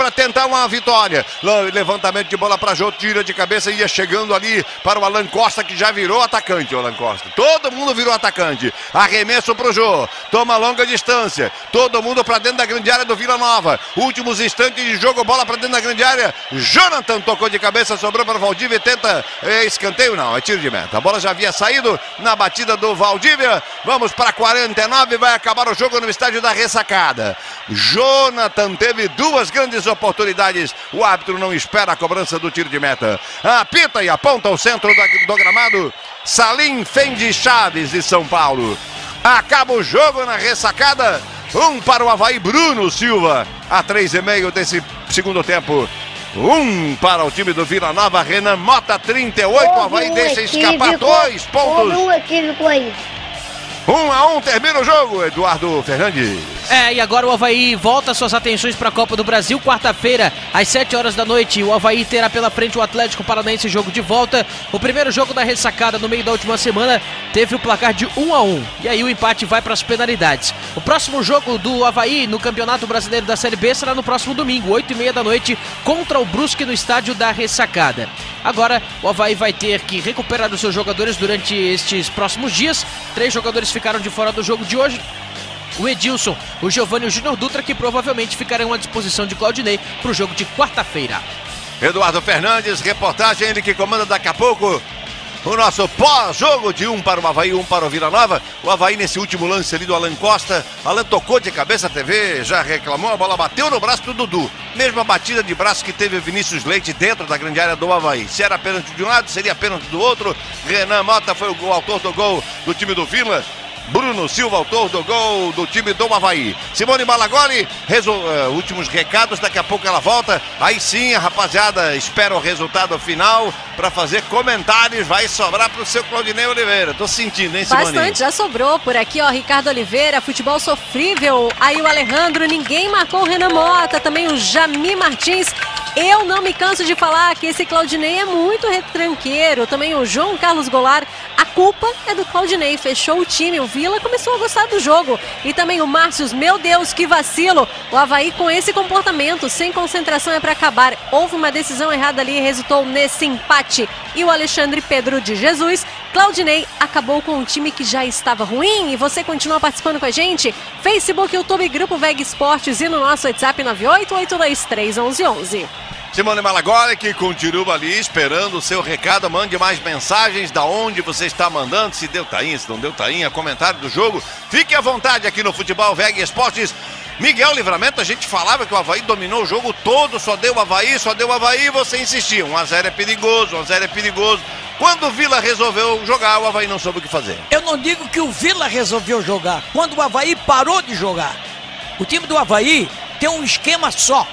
para tentar uma vitória. Levantamento de bola para Jô, tira de cabeça ia chegando ali para o Alan Costa, que já virou atacante, o Alan Costa. Todo mundo virou atacante. Arremesso pro Jô, toma longa distância. Todo mundo para dentro da grande área do Vila Nova. Últimos instantes de jogo, bola para dentro da grande área. Jonathan tocou de cabeça, sobrou para o Valdívia e tenta é, escanteio, não, é tiro de meta. A bola já havia saído na batida do Valdívia. Vamos para 49, vai acabar o jogo no estádio da ressacada. Jonathan teve duas grandes oportunidades. O árbitro não espera a cobrança do tiro de meta. Apita e aponta o centro do gramado. Salim Fendi Chaves de São Paulo. Acaba o jogo na ressacada. Um para o Havaí, Bruno Silva. A três e meio desse segundo tempo. Um para o time do Vila Nova, Renan Mota, 38. O Havaí deixa escapar dois pontos. um equívoco aí. Um a um, termina o jogo, Eduardo Fernandes. É, e agora o Havaí volta suas atenções para a Copa do Brasil, quarta-feira, às 7 horas da noite. O Havaí terá pela frente o Atlético Paranaense jogo de volta. O primeiro jogo da ressacada no meio da última semana teve o placar de 1 a 1 E aí o empate vai para as penalidades. O próximo jogo do Havaí no Campeonato Brasileiro da Série B será no próximo domingo, 8 e meia da noite, contra o Brusque no estádio da ressacada. Agora o Havaí vai ter que recuperar os seus jogadores durante estes próximos dias. Três jogadores ficaram de fora do jogo de hoje o Edilson, o Giovanni e o Júnior Dutra, que provavelmente ficarão à disposição de Claudinei para o jogo de quarta-feira. Eduardo Fernandes, reportagem, ele que comanda daqui a pouco o nosso pós-jogo de um para o Havaí, um para o Vila Nova. O Havaí nesse último lance ali do Alan Costa. Alan tocou de cabeça a TV, já reclamou, a bola bateu no braço do Dudu. Mesma batida de braço que teve Vinícius Leite dentro da grande área do Havaí. Se era pênalti de um lado, seria pênalti do outro. Renan Mota foi o autor do gol do time do Vila. Bruno Silva, autor do gol do time do Havaí. Simone Malagoli, uh, últimos recados, daqui a pouco ela volta. Aí sim, a rapaziada espera o resultado final para fazer comentários. Vai sobrar para o seu Claudinei Oliveira. Tô sentindo, hein, Simone? Bastante, já sobrou por aqui, ó. Ricardo Oliveira, futebol sofrível. Aí o Alejandro, ninguém marcou o Renan Mota. Também o Jami Martins. Eu não me canso de falar que esse Claudinei é muito retranqueiro. Também o João Carlos Goulart. A culpa é do Claudinei. Fechou o time, o Vila começou a gostar do jogo. E também o Márcios, meu Deus, que vacilo. O Havaí com esse comportamento, sem concentração é para acabar. Houve uma decisão errada ali e resultou nesse empate. E o Alexandre Pedro de Jesus, Claudinei, acabou com um time que já estava ruim. E você continua participando com a gente? Facebook, YouTube, Grupo VEG Esportes e no nosso WhatsApp 988231111. Simone Malagoli, que continua ali esperando o seu recado. Mande mais mensagens da onde você está mandando. Se deu tainha, se não deu tainha, comentário do jogo. Fique à vontade aqui no Futebol VEG Esportes. Miguel Livramento, a gente falava que o Havaí dominou o jogo todo, só deu o Havaí, só deu o Havaí você insistia. 1x0 é perigoso, 1x0 é perigoso. Quando o Vila resolveu jogar, o Havaí não soube o que fazer. Eu não digo que o Vila resolveu jogar. Quando o Havaí parou de jogar. O time do Havaí tem um esquema só.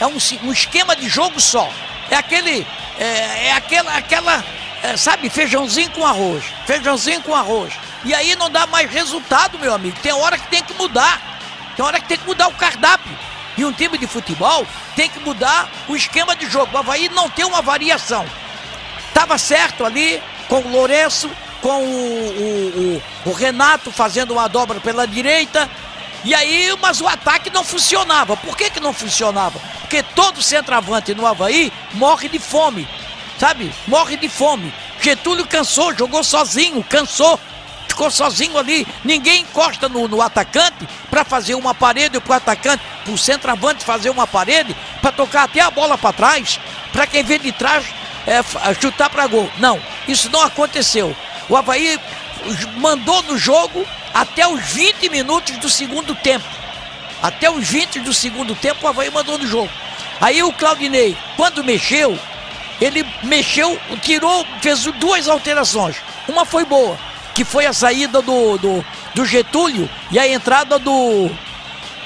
É um, um esquema de jogo só. É aquele. É, é aquela. aquela é, sabe, feijãozinho com arroz. Feijãozinho com arroz. E aí não dá mais resultado, meu amigo. Tem hora que tem que mudar. Tem hora que tem que mudar o cardápio. E um time de futebol tem que mudar o esquema de jogo. O Havaí não tem uma variação. Tava certo ali com o Lourenço, com o, o, o, o Renato fazendo uma dobra pela direita. E aí, mas o ataque não funcionava. Por que, que não funcionava? Porque todo centroavante no Havaí morre de fome. Sabe? Morre de fome. Getúlio cansou, jogou sozinho, cansou. Ficou sozinho ali. Ninguém encosta no, no atacante para fazer uma parede para o atacante, para o centroavante fazer uma parede, para tocar até a bola para trás, para quem vem de trás é, chutar para gol. Não, isso não aconteceu. O Havaí mandou no jogo até os 20 minutos do segundo tempo. Até os 20 do segundo tempo, o Havaí mandou no jogo. Aí o Claudinei, quando mexeu, ele mexeu, tirou, fez duas alterações. Uma foi boa, que foi a saída do, do, do Getúlio e a entrada do.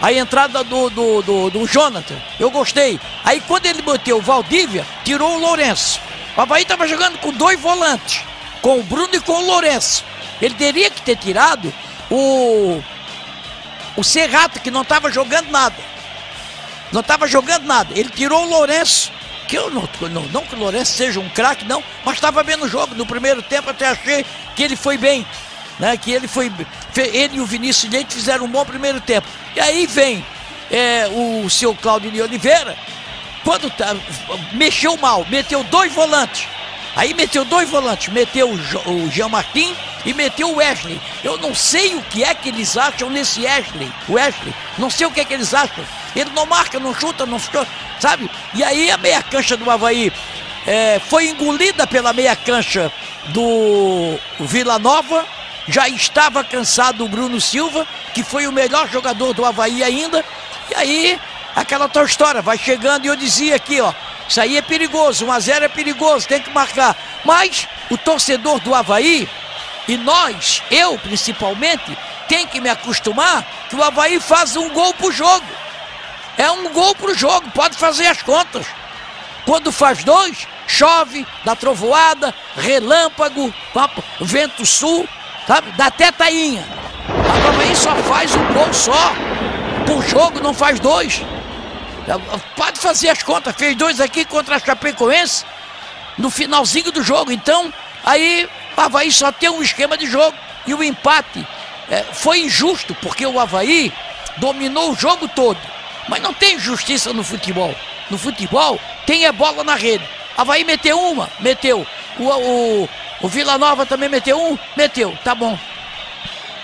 A entrada do, do, do, do Jonathan. Eu gostei. Aí quando ele bateu o Valdívia, tirou o Lourenço. O Havaí estava jogando com dois volantes, com o Bruno e com o Lourenço. Ele teria que ter tirado o o Serrato, que não estava jogando nada. Não estava jogando nada. Ele tirou o Lourenço, que eu não, não, não que o Lourenço seja um craque, não, mas estava vendo o jogo. No primeiro tempo até achei que ele foi bem. Né, que ele foi. Ele e o Vinícius Leite fizeram um bom primeiro tempo. E aí vem é, o seu Claudio de Oliveira quando tá, mexeu mal, meteu dois volantes. Aí meteu dois volantes, meteu o, Jean Martin e meteu o Wesley. Eu não sei o que é que eles acham nesse Wesley. Wesley, não sei o que é que eles acham. Ele não marca, não chuta, não chuta, sabe? E aí a meia cancha do Havaí é, foi engolida pela meia cancha do Vila Nova. Já estava cansado o Bruno Silva, que foi o melhor jogador do Havaí ainda. E aí, aquela tua história, vai chegando e eu dizia aqui, ó. Isso aí é perigoso, 1 a 0 é perigoso, tem que marcar. Mas o torcedor do Havaí, e nós, eu principalmente, tem que me acostumar que o Havaí faz um gol pro jogo. É um gol pro jogo, pode fazer as contas. Quando faz dois, chove, dá trovoada, relâmpago, papo, vento sul, sabe? Dá até tainha. A Havaí só faz um gol só. Por jogo não faz dois. Pode fazer as contas, fez dois aqui contra a Chapecoense no finalzinho do jogo. Então, aí o Havaí só tem um esquema de jogo. E o empate é, foi injusto, porque o Havaí dominou o jogo todo. Mas não tem justiça no futebol. No futebol tem a bola na rede. Havaí meteu uma, meteu. O, o, o Vila Nova também meteu um, meteu. Tá bom.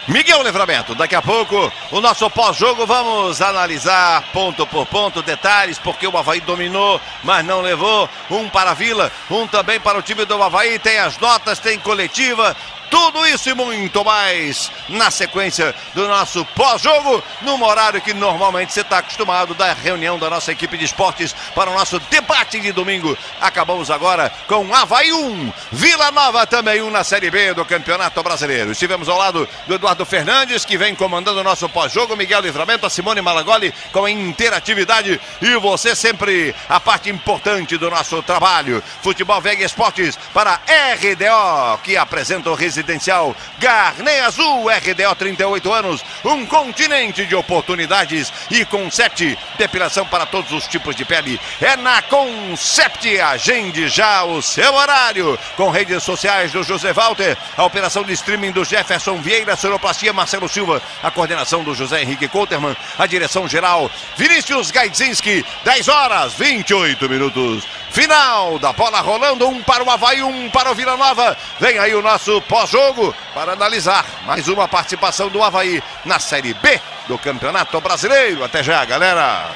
Miguel Livramento, daqui a pouco o nosso pós-jogo vamos analisar ponto por ponto, detalhes, porque o Havaí dominou, mas não levou. Um para a Vila, um também para o time do Havaí. Tem as notas, tem coletiva. Tudo isso e muito mais na sequência do nosso pós-jogo, num horário que normalmente você está acostumado da reunião da nossa equipe de esportes para o nosso debate de domingo. Acabamos agora com Havaí 1, Vila Nova também 1 na Série B do Campeonato Brasileiro. Estivemos ao lado do Eduardo Fernandes, que vem comandando o nosso pós-jogo, Miguel Livramento, a Simone Malagoli com a interatividade e você sempre a parte importante do nosso trabalho. Futebol Vega Esportes para RDO, que apresenta o residencial Garnet Azul, RDO 38 anos, um continente de oportunidades e Concept, depilação para todos os tipos de pele. É na Concept, agende já o seu horário. Com redes sociais do José Walter, a operação de streaming do Jefferson Vieira, sonoplastia Marcelo Silva, a coordenação do José Henrique Coulterman, a direção geral Vinícius Gaidzinski, 10 horas 28 minutos. Final da bola rolando, um para o Havaí, um para o Vila Nova. Vem aí o nosso pós-jogo para analisar mais uma participação do Havaí na Série B do Campeonato Brasileiro. Até já, galera.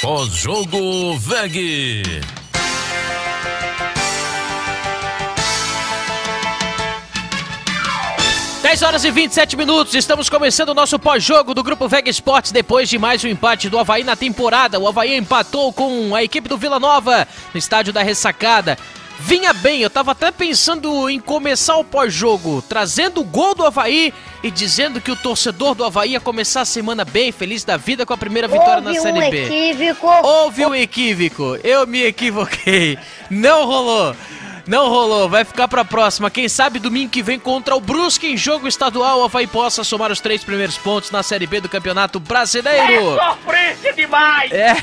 Pós-jogo VEG. 10 horas e 27 minutos, estamos começando o nosso pós-jogo do Grupo Vega Esportes depois de mais um empate do Havaí na temporada. O Havaí empatou com a equipe do Vila Nova no estádio da Ressacada. Vinha bem, eu tava até pensando em começar o pós-jogo trazendo o gol do Havaí e dizendo que o torcedor do Havaí ia começar a semana bem, feliz da vida com a primeira vitória Houve na Série um B. equívoco. Houve um equívoco, eu me equivoquei. Não rolou. Não rolou, vai ficar pra próxima. Quem sabe domingo que vem contra o Brusque em jogo estadual, o Havaí possa somar os três primeiros pontos na Série B do Campeonato Brasileiro. Sofrência demais! É.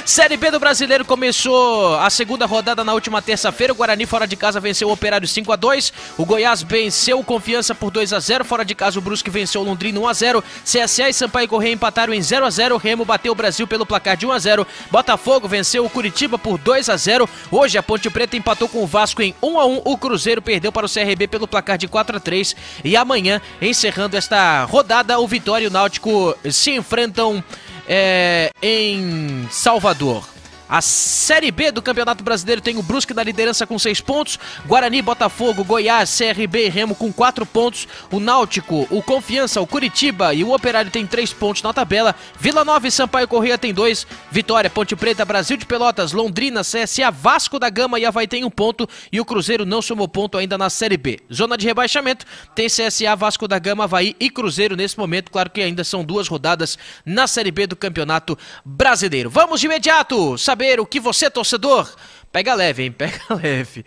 Série B do Brasileiro começou a segunda rodada na última terça-feira. O Guarani fora de casa venceu o Operário 5 a 2. O Goiás venceu o Confiança por 2 a 0. Fora de casa o Brusque venceu o Londrina 1 a 0. CSA e Sampaio Correia empataram em 0 a 0. O Remo bateu o Brasil pelo placar de 1 a 0. Botafogo venceu o Curitiba por 2 a 0. Hoje a Ponte Preta empatou com o Vasco em 1 a 1. O Cruzeiro perdeu para o CRB pelo placar de 4 a 3. E amanhã, encerrando esta rodada, o Vitória e o Náutico se enfrentam é, em Salvador. A Série B do Campeonato Brasileiro tem o Brusque na liderança com 6 pontos, Guarani, Botafogo, Goiás, CRB e Remo com 4 pontos, o Náutico, o Confiança, o Curitiba e o Operário tem 3 pontos na tabela, Vila Nova e Sampaio Correia tem 2, Vitória, Ponte Preta, Brasil de Pelotas, Londrina, CSA, Vasco da Gama e Havaí tem um ponto e o Cruzeiro não somou ponto ainda na Série B. Zona de rebaixamento tem CSA, Vasco da Gama, Havaí e Cruzeiro nesse momento, claro que ainda são duas rodadas na Série B do Campeonato Brasileiro. Vamos de imediato saber o que você, torcedor, pega leve, hein? Pega leve.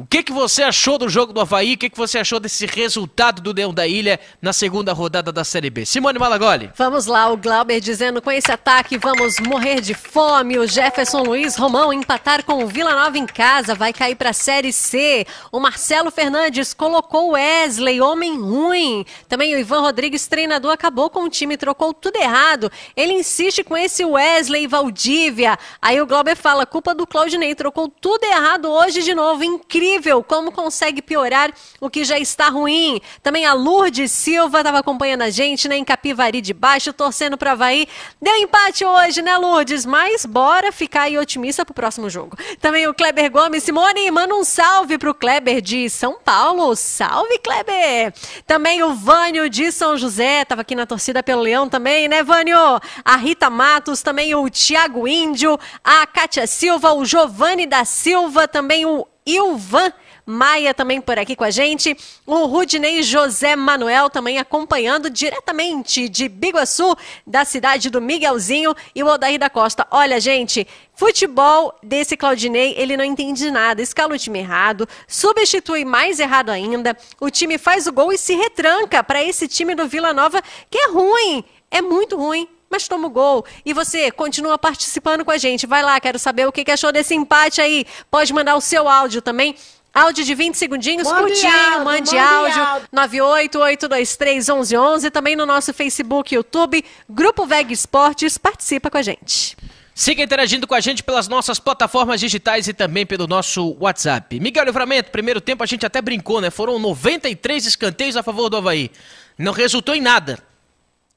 O que, que você achou do jogo do Havaí? O que, que você achou desse resultado do Leão da Ilha na segunda rodada da Série B? Simone Malagoli. Vamos lá, o Glauber dizendo com esse ataque vamos morrer de fome. O Jefferson Luiz Romão empatar com o Vila Nova em casa, vai cair para a Série C. O Marcelo Fernandes colocou Wesley, homem ruim. Também o Ivan Rodrigues, treinador, acabou com o time, trocou tudo errado. Ele insiste com esse Wesley Valdívia. Aí o Glauber fala, culpa do Claudinei, trocou tudo errado hoje de novo. Incrível como consegue piorar o que já está ruim. Também a Lourdes Silva estava acompanhando a gente, né, em Capivari de Baixo, torcendo para Havaí. Deu empate hoje, né, Lourdes? Mas bora ficar aí otimista pro próximo jogo. Também o Kleber Gomes, Simone, manda um salve pro Kleber de São Paulo. Salve, Kleber! Também o Vânio de São José, estava aqui na torcida pelo Leão também, né, Vânio? A Rita Matos, também o Tiago Índio, a Kátia Silva, o Giovanni da Silva, também o Ilvan Maia também por aqui com a gente. O Rudinei José Manuel também acompanhando diretamente de Biguaçu, da cidade do Miguelzinho. E o Odair da Costa. Olha, gente, futebol desse Claudinei, ele não entende nada. Escala o time errado, substitui mais errado ainda. O time faz o gol e se retranca para esse time do Vila Nova, que é ruim. É muito ruim mas toma o gol. E você continua participando com a gente. Vai lá, quero saber o que achou desse empate aí. Pode mandar o seu áudio também. Áudio de 20 segundinhos, mande curtinho, áudio, mande, mande áudio, áudio. 988231111, também no nosso Facebook, YouTube, Grupo VEG Esportes, participa com a gente. Siga interagindo com a gente pelas nossas plataformas digitais e também pelo nosso WhatsApp. Miguel Livramento, primeiro tempo a gente até brincou, né? Foram 93 escanteios a favor do Havaí. Não resultou em nada.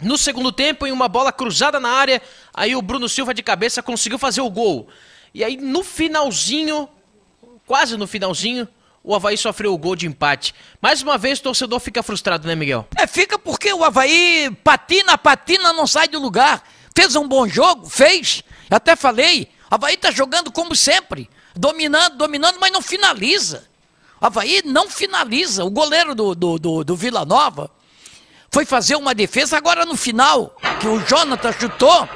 No segundo tempo, em uma bola cruzada na área, aí o Bruno Silva de cabeça conseguiu fazer o gol. E aí no finalzinho, quase no finalzinho, o Havaí sofreu o gol de empate. Mais uma vez o torcedor fica frustrado, né, Miguel? É, fica porque o Havaí patina, patina, não sai do lugar. Fez um bom jogo, fez. Até falei, Havaí tá jogando como sempre. Dominando, dominando, mas não finaliza. Havaí não finaliza. O goleiro do, do, do, do Vila Nova foi fazer uma defesa, agora no final, que o Jonathan chutou,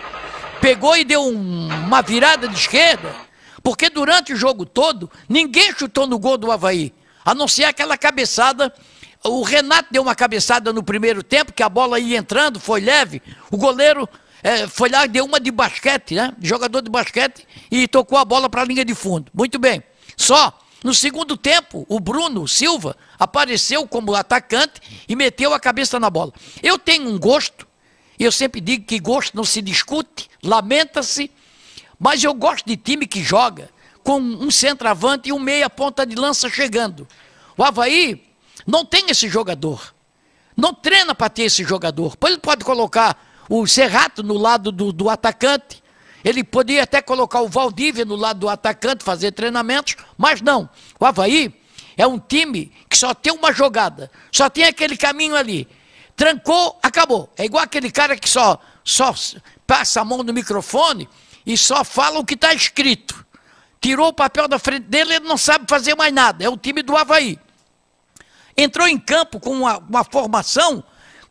pegou e deu um, uma virada de esquerda, porque durante o jogo todo, ninguém chutou no gol do Havaí, a não ser aquela cabeçada. O Renato deu uma cabeçada no primeiro tempo, que a bola ia entrando, foi leve. O goleiro é, foi lá deu uma de basquete, né? Jogador de basquete, e tocou a bola para a linha de fundo. Muito bem. Só no segundo tempo, o Bruno Silva apareceu como atacante e meteu a cabeça na bola. Eu tenho um gosto, eu sempre digo que gosto não se discute, lamenta-se, mas eu gosto de time que joga com um centroavante e um meia ponta de lança chegando. O Havaí não tem esse jogador. Não treina para ter esse jogador. Ele pode colocar o Serrato no lado do, do atacante, ele podia até colocar o Valdívia no lado do atacante, fazer treinamentos, mas não. O Havaí é um time que só tem uma jogada, só tem aquele caminho ali. Trancou, acabou. É igual aquele cara que só, só passa a mão no microfone e só fala o que está escrito. Tirou o papel da frente dele, ele não sabe fazer mais nada. É o time do Havaí. Entrou em campo com uma, uma formação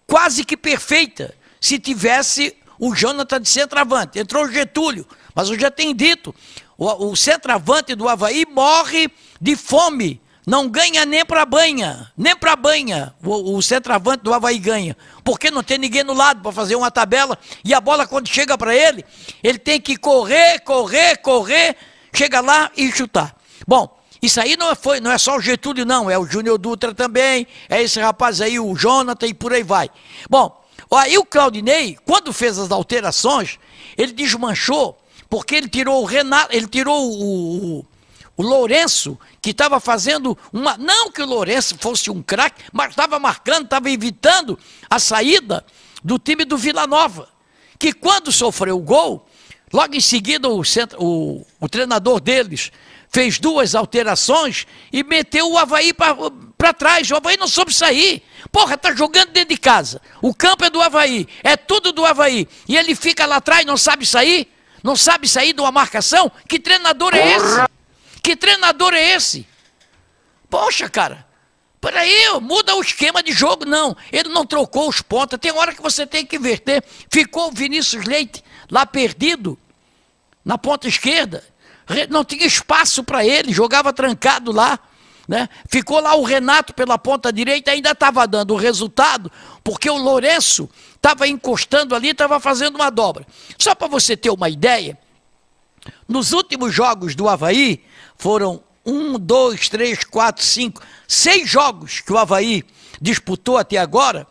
quase que perfeita. Se tivesse o Jonathan de centroavante. Entrou o Getúlio, mas eu já tenho dito, o, o centroavante do Havaí morre de fome. Não ganha nem para banha, nem para banha o, o centroavante do Havaí ganha. Porque não tem ninguém no lado para fazer uma tabela. E a bola, quando chega para ele, ele tem que correr, correr, correr, chega lá e chutar. Bom, isso aí não é, foi, não é só o Getúlio, não. É o Júnior Dutra também, é esse rapaz aí, o Jonathan, e por aí vai. Bom, Aí o Claudinei, quando fez as alterações, ele desmanchou, porque ele tirou o Renato, ele tirou o, o, o Lourenço, que estava fazendo uma. Não que o Lourenço fosse um craque, mas estava marcando, estava evitando a saída do time do Vila Nova. Que quando sofreu o gol, logo em seguida o, centro, o, o treinador deles fez duas alterações e meteu o Havaí para trás. O Havaí não soube sair. Porra, tá jogando dentro de casa. O campo é do Havaí, é tudo do Havaí. E ele fica lá atrás, não sabe sair? Não sabe sair de uma marcação? Que treinador é esse? Que treinador é esse? Poxa, cara. Peraí, muda o esquema de jogo. Não, ele não trocou os pontas. Tem hora que você tem que inverter. Ficou o Vinícius Leite lá perdido, na ponta esquerda. Não tinha espaço para ele, jogava trancado lá. Né? Ficou lá o Renato pela ponta direita, ainda estava dando o resultado, porque o Lourenço estava encostando ali, estava fazendo uma dobra. Só para você ter uma ideia, nos últimos jogos do Havaí, foram um, dois, três, quatro, cinco, seis jogos que o Havaí disputou até agora.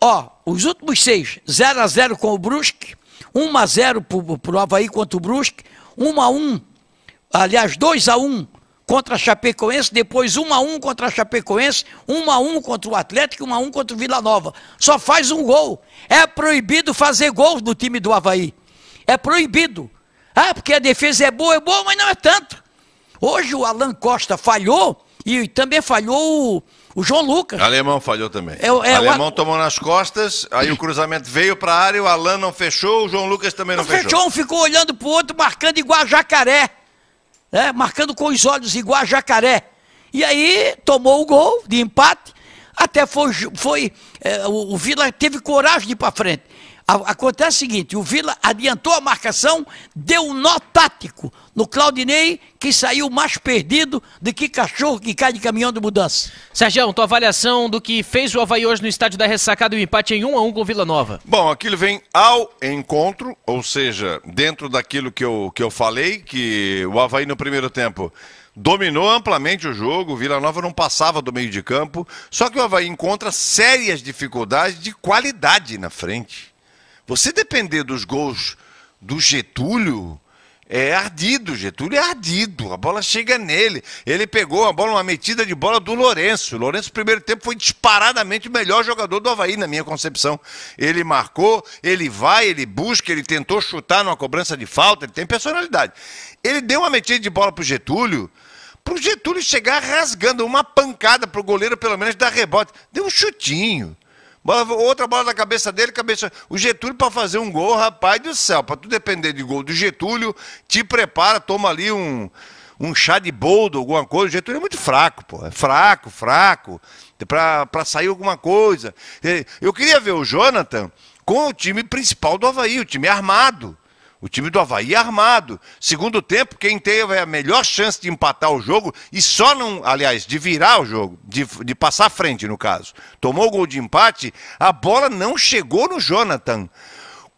Ó, os últimos seis, 0 a 0 com o Brusque, 1 a 0 para o Havaí contra o Brusque, 1 a 1, aliás, 2 a 1 contra a Chapecoense, depois 1 a 1 contra a Chapecoense, 1 a 1 contra o Atlético, 1 a 1 contra o Vila Nova. Só faz um gol. É proibido fazer gols no time do Havaí. É proibido. Ah, porque a defesa é boa, é boa, mas não é tanto. Hoje o Alan Costa falhou e também falhou o, o João Lucas. Alemão falhou também. É o- é o- Alemão tomou nas costas, aí o cruzamento veio para a área, o Alan não fechou, o João Lucas também não O fechou. Fechou, um ficou olhando pro outro, marcando igual a jacaré. Né? marcando com os olhos igual a jacaré. E aí tomou o gol de empate. Até foi. foi é, o, o Vila teve coragem de ir para frente. A- acontece o seguinte: o Vila adiantou a marcação, deu um nó tático no Claudinei, que saiu mais perdido do que cachorro que cai de caminhão de mudança. Sérgio, tua avaliação do que fez o Havaí hoje no estádio da ressacada e o empate em 1 a 1 com o Vila Nova. Bom, aquilo vem ao encontro, ou seja, dentro daquilo que eu, que eu falei, que o Havaí no primeiro tempo dominou amplamente o jogo, o Vila Nova não passava do meio de campo, só que o Havaí encontra sérias dificuldades de qualidade na frente. Você depender dos gols do Getúlio, é ardido, Getúlio é ardido, a bola chega nele. Ele pegou a bola, uma metida de bola do Lourenço. O Lourenço, no primeiro tempo, foi disparadamente o melhor jogador do Havaí, na minha concepção. Ele marcou, ele vai, ele busca, ele tentou chutar numa cobrança de falta, ele tem personalidade. Ele deu uma metida de bola pro Getúlio, pro Getúlio chegar rasgando uma pancada pro goleiro, pelo menos dar rebote. Deu um chutinho. Bola- outra bola na cabeça dele, cabeça. O Getúlio para fazer um gol, rapaz do céu, para tu depender de gol do Getúlio, te prepara, toma ali um, um chá de boldo, alguma coisa. O Getúlio é muito fraco, pô. É fraco, fraco. Para sair alguma coisa. Eh, Eu queria ver o Jonathan com o time principal do Havaí, o time armado. O time do Havaí armado. Segundo tempo, quem teve a melhor chance de empatar o jogo e só não, aliás, de virar o jogo, de, de passar à frente, no caso. Tomou o gol de empate, a bola não chegou no Jonathan.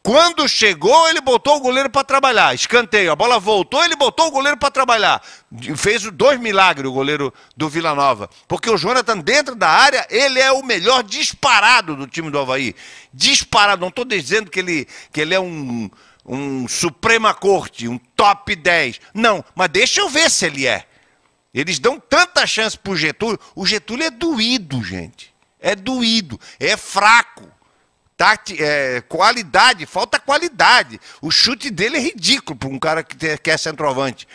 Quando chegou, ele botou o goleiro para trabalhar. Escanteio, a bola voltou, ele botou o goleiro para trabalhar. Fez dois milagres o goleiro do Vila Nova. Porque o Jonathan, dentro da área, ele é o melhor disparado do time do Havaí. Disparado, não estou dizendo que ele, que ele é um, um Suprema Corte, um top 10. Não, mas deixa eu ver se ele é. Eles dão tanta chance pro Getúlio. O Getúlio é doído, gente. É doído, é fraco. Tati, é, qualidade, falta qualidade. O chute dele é ridículo para um cara que, te- que é centroavante.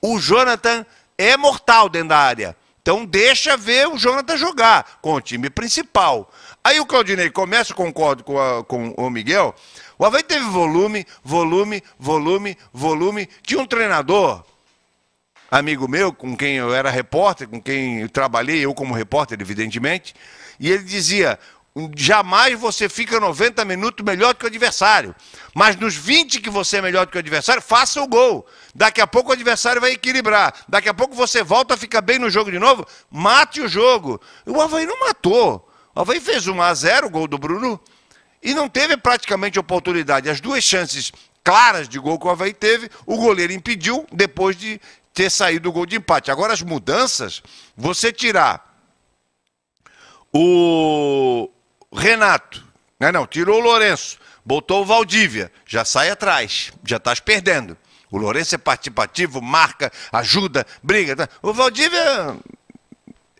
O Jonathan é mortal dentro da área. Então deixa ver o Jonathan jogar com o time principal. Aí o Claudinei começa, concordo com, a- com o Miguel. O Havaí teve volume, volume, volume, volume. Tinha um treinador, amigo meu, com quem eu era repórter, com quem eu trabalhei, eu como repórter, evidentemente, e ele dizia: jamais você fica 90 minutos melhor do que o adversário, mas nos 20 que você é melhor do que o adversário, faça o gol. Daqui a pouco o adversário vai equilibrar. Daqui a pouco você volta a ficar bem no jogo de novo, mate o jogo. O Havaí não matou. O Havaí fez 1 a 0 o gol do Bruno, e não teve praticamente oportunidade. As duas chances claras de gol que o Havaí teve, o goleiro impediu depois de ter saído o gol de empate. Agora, as mudanças, você tirar o Renato, né, não, tirou o Lourenço, botou o Valdívia, já sai atrás, já estás perdendo. O Lourenço é participativo, marca, ajuda, briga. tá? O Valdívia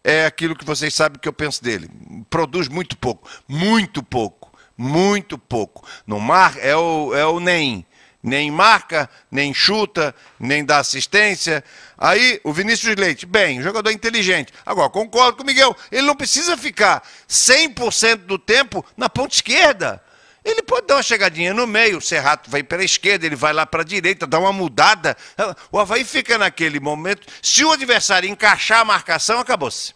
é aquilo que vocês sabem que eu penso dele. Produz muito pouco, muito pouco, muito pouco. No mar é o, é o nem. Nem marca, nem chuta, nem dá assistência. Aí o Vinícius Leite, bem, jogador inteligente. Agora, concordo com o Miguel, ele não precisa ficar 100% do tempo na ponta esquerda. Ele pode dar uma chegadinha no meio, o Serrato vai pela esquerda, ele vai lá para a direita, dá uma mudada. O Havaí fica naquele momento. Se o adversário encaixar a marcação, acabou-se.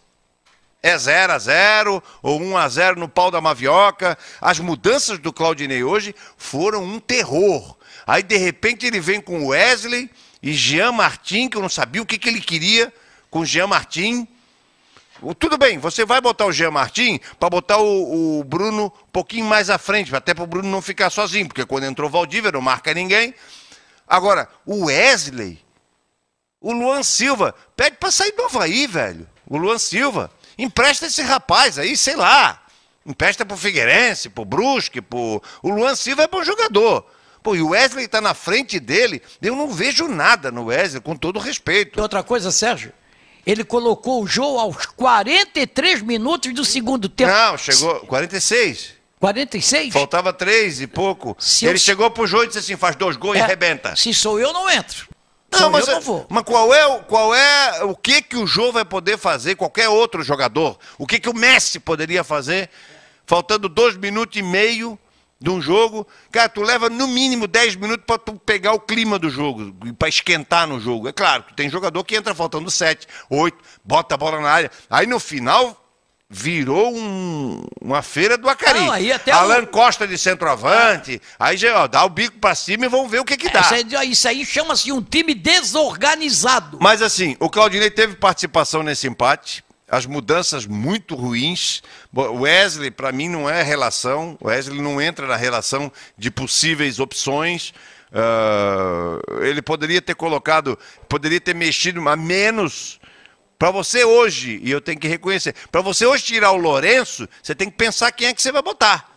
É 0 a 0 ou 1 a 0 no pau da Mavioca. As mudanças do Claudinei hoje foram um terror. Aí, de repente, ele vem com Wesley e Jean Martin, que eu não sabia o que, que ele queria com Jean Martin. Tudo bem, você vai botar o Jean Martin para botar o, o Bruno um pouquinho mais à frente, até para o Bruno não ficar sozinho, porque quando entrou o Valdívia não marca ninguém. Agora, o Wesley, o Luan Silva, pede para sair do Havaí, velho. O Luan Silva. Empresta esse rapaz aí, sei lá. Empresta pro Figueirense, pro Brusque, pro... O Luan Silva é bom jogador. Pô, e o Wesley tá na frente dele. Eu não vejo nada no Wesley, com todo respeito. E outra coisa, Sérgio, ele colocou o Jô aos 43 minutos do segundo tempo. Não, chegou 46. 46? Faltava três e pouco. Se ele eu- chegou pro jogo e disse assim: faz dois gols É, e arrebenta. Se sou eu, não entro. Não, mas, eu, não vou. mas qual é, o- qual é o que que o Jô vai poder fazer, qualquer outro jogador? O que que o Messi poderia fazer, faltando dois minutos e meio de um jogo? Cara, tu leva no mínimo 10 minutos para tu pegar o clima do jogo, para esquentar no jogo. É claro, tem jogador que entra faltando 7, 8, bota a bola na área. Aí no final virou um- uma feira do Acari. Não, aí até Alan o- Costa de centroavante, aí já ó, dá o bico para cima e vamos ver o que que dá. Isso aí, isso aí chama-se um time desorganizado. Mas assim, o Claudinei teve participação nesse empate. As mudanças muito ruins. Wesley, para mim, não é relação. O Wesley não entra na relação de possíveis opções. Ah, ele poderia ter colocado, poderia ter mexido a menos. Para você hoje, e eu tenho que reconhecer, para você hoje tirar o Lourenço, você tem que pensar quem é que você vai botar.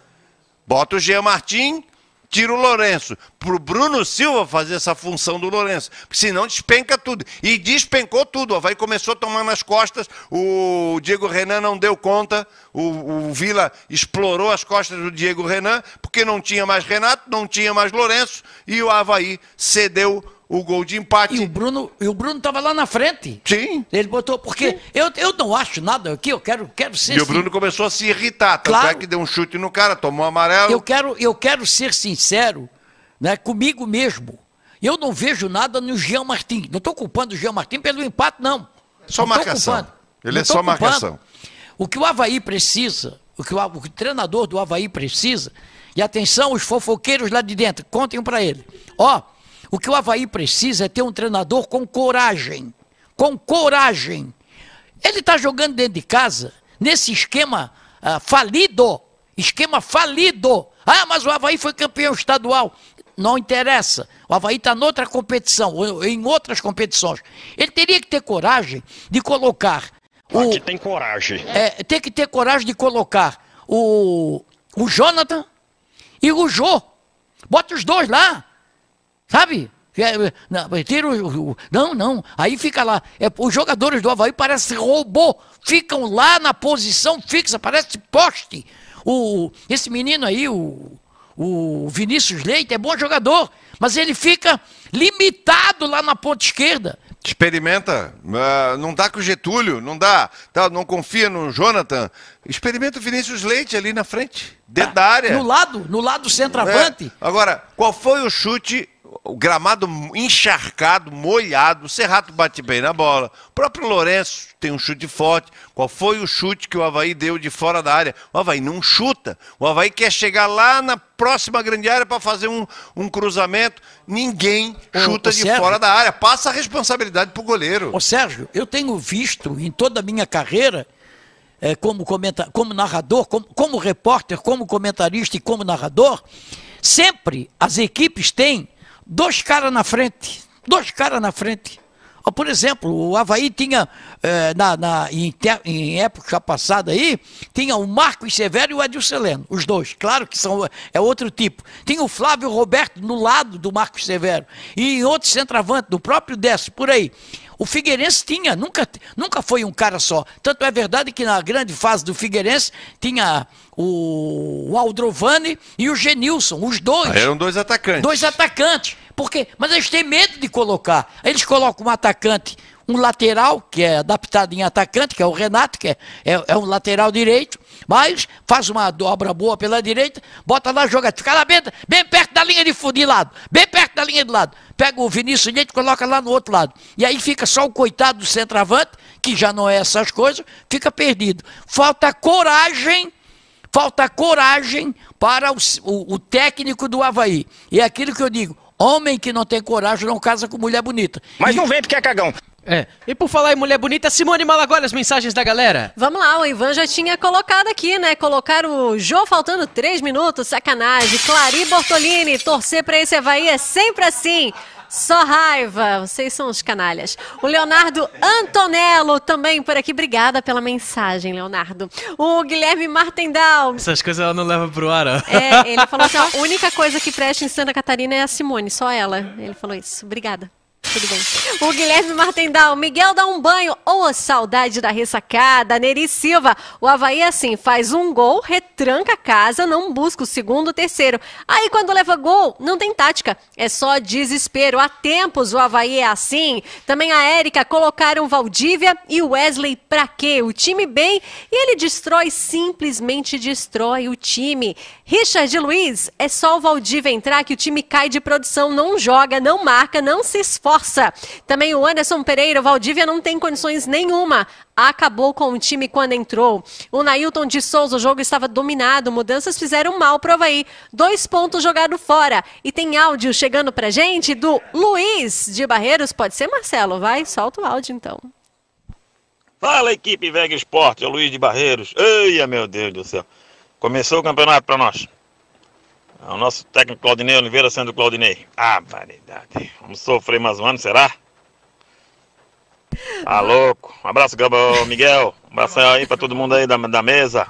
Bota o Jean Martin, tira o Lourenço. Pro Bruno Silva fazer essa função do Lourenço. Porque senão despenca tudo. E despencou tudo. O Havaí começou a tomar nas costas. O Diego Renan não deu conta. O, o Vila explorou as costas do Diego Renan, porque não tinha mais Renato, não tinha mais Lourenço. E o Havaí cedeu o gol de empate. E o Bruno, e o Bruno tava lá na frente. Sim. Ele botou, porque eu, eu não acho nada aqui, eu quero, quero ser. E o sin- Bruno começou a se irritar. Tanto Claro. é que deu um chute no cara, tomou amarelo. Eu quero, eu quero ser sincero né, comigo mesmo. Eu não vejo nada no Jean Martin. Não estou culpando o Jean Martin pelo empate, não. Só Não marcação. culpando. Ele Não é só culpando. marcação. O que o Havaí precisa, o que o, o treinador do Havaí precisa, e atenção, os fofoqueiros lá de dentro, contem para ele. Ó, o que o Havaí precisa é ter um treinador com coragem. Com coragem. Ele está jogando dentro de casa, nesse esquema ah, falido. Esquema falido. Ah, mas o Havaí foi campeão estadual. Não interessa. O Havaí está noutra competição, ou em outras competições. Ele teria que ter coragem de colocar o, Aqui tem coragem. é, tem que ter coragem de colocar o, o Jonathan e o Jô. Bota os dois lá. Sabe? É, Não, tira o- o- não, não. Aí fica lá. É, os jogadores do Havaí parecem robô. Ficam lá na posição fixa, parece poste. O, esse menino aí, o, o Vinícius Leite, é bom jogador, mas ele fica limitado lá na ponta esquerda. Experimenta. Ah, não dá com o Getúlio, não dá. Tá, não confia no Jonathan. Experimenta o Vinícius Leite ali na frente, dentro da área. No lado, no lado centroavante. É. Agora, qual foi o chute? O gramado encharcado, molhado, o Serrato bate bem na bola. O próprio Lourenço tem um chute forte. Qual foi o chute que o Havaí deu de fora da área? O Havaí não chuta. O Havaí quer chegar lá na próxima grande área para fazer um, um cruzamento. Ninguém Ô, chuta ô, de Sérgio. fora da área. Passa a responsabilidade pro goleiro. Ô Sérgio, eu tenho visto em toda a minha carreira, eh, como, comenta, como narrador, como, como repórter, como comentarista e como narrador, sempre as equipes têm dois caras na frente. Dois caras na frente. Por exemplo, o Havaí tinha, eh, na, na- em, te- em época passada aí, tinha o Marcos Severo e o Edil Seleno, os dois. Claro que são, é outro tipo. Tinha o Flávio Roberto no lado do Marcos Severo. E outro centroavante, do próprio Décio, por aí. O Figueirense tinha, nunca, nunca foi um cara só. Tanto é verdade que na grande fase do Figueirense tinha o, o Aldrovani e o Genilson, os dois. Eram dois atacantes. Dois atacantes. Porque, mas eles têm medo de colocar. Eles colocam um atacante, um lateral, que é adaptado em atacante, que é o Renato, que é, é, é um lateral direito, mas faz uma dobra boa pela direita, bota lá, joga, fica lá bem, bem perto da linha de fundo, de lado, bem perto da linha de lado. Pega o Vinícius Leite e coloca lá no outro lado. E aí fica só o coitado do centroavante, que já não é essas coisas, fica perdido. Falta coragem Falta coragem para o, o- o técnico do Havaí. E é aquilo que eu digo: homem que não tem coragem não casa com mulher bonita. Mas E- não vem porque é cagão. É. E por falar em mulher bonita, Simone Malagoli, as mensagens da galera. Vamos lá, o Ivan já tinha colocado aqui, né? Colocaram o Jô faltando três minutos, sacanagem. Clari Bortolini, torcer pra esse Havaí é sempre assim. Só raiva, vocês são os canalhas. O Leonardo Antonello também por aqui. Obrigada pela mensagem, Leonardo. O Guilherme Martendal. Essas coisas ela não leva pro ar, ó. É, ele falou assim: a única coisa que presta em Santa Catarina é a Simone, só ela. Ele falou isso. Obrigada. Tudo bem. O Guilherme Martendal, Miguel dá um banho. Ô, oh, saudade da ressacada. Neri Silva, o Havaí é assim, faz um gol, retranca a casa, não busca o segundo, o terceiro. Aí quando leva gol, não tem tática, é só desespero. Há tempos o Havaí é assim. Também a Érica colocaram Valdívia e o Wesley pra quê? O time bem e ele destrói, simplesmente destrói o time. Richard Luiz, é só o Valdívia entrar que o time cai de produção, não joga, não marca, não se esforça força. Também o Anderson Pereira, o Valdívia não tem condições nenhuma. Acabou com o time quando entrou. O Nailton de Souza, o jogo estava dominado. Mudanças fizeram mal pro Havaí. Dois pontos jogados fora. E tem áudio chegando pra gente do Luiz de Barreiros. Pode ser, Marcelo? Vai, solta o áudio então. Fala equipe Vega Esporte, é o Luiz de Barreiros. Eia, meu Deus do céu. Começou o campeonato para nós. É o nosso técnico Claudinei Oliveira sendo Claudinei. Ah, variedade. Vamos sofrer mais um ano, será? Tá louco. Um abraço, Miguel. Um abraço aí pra todo mundo aí da, da mesa.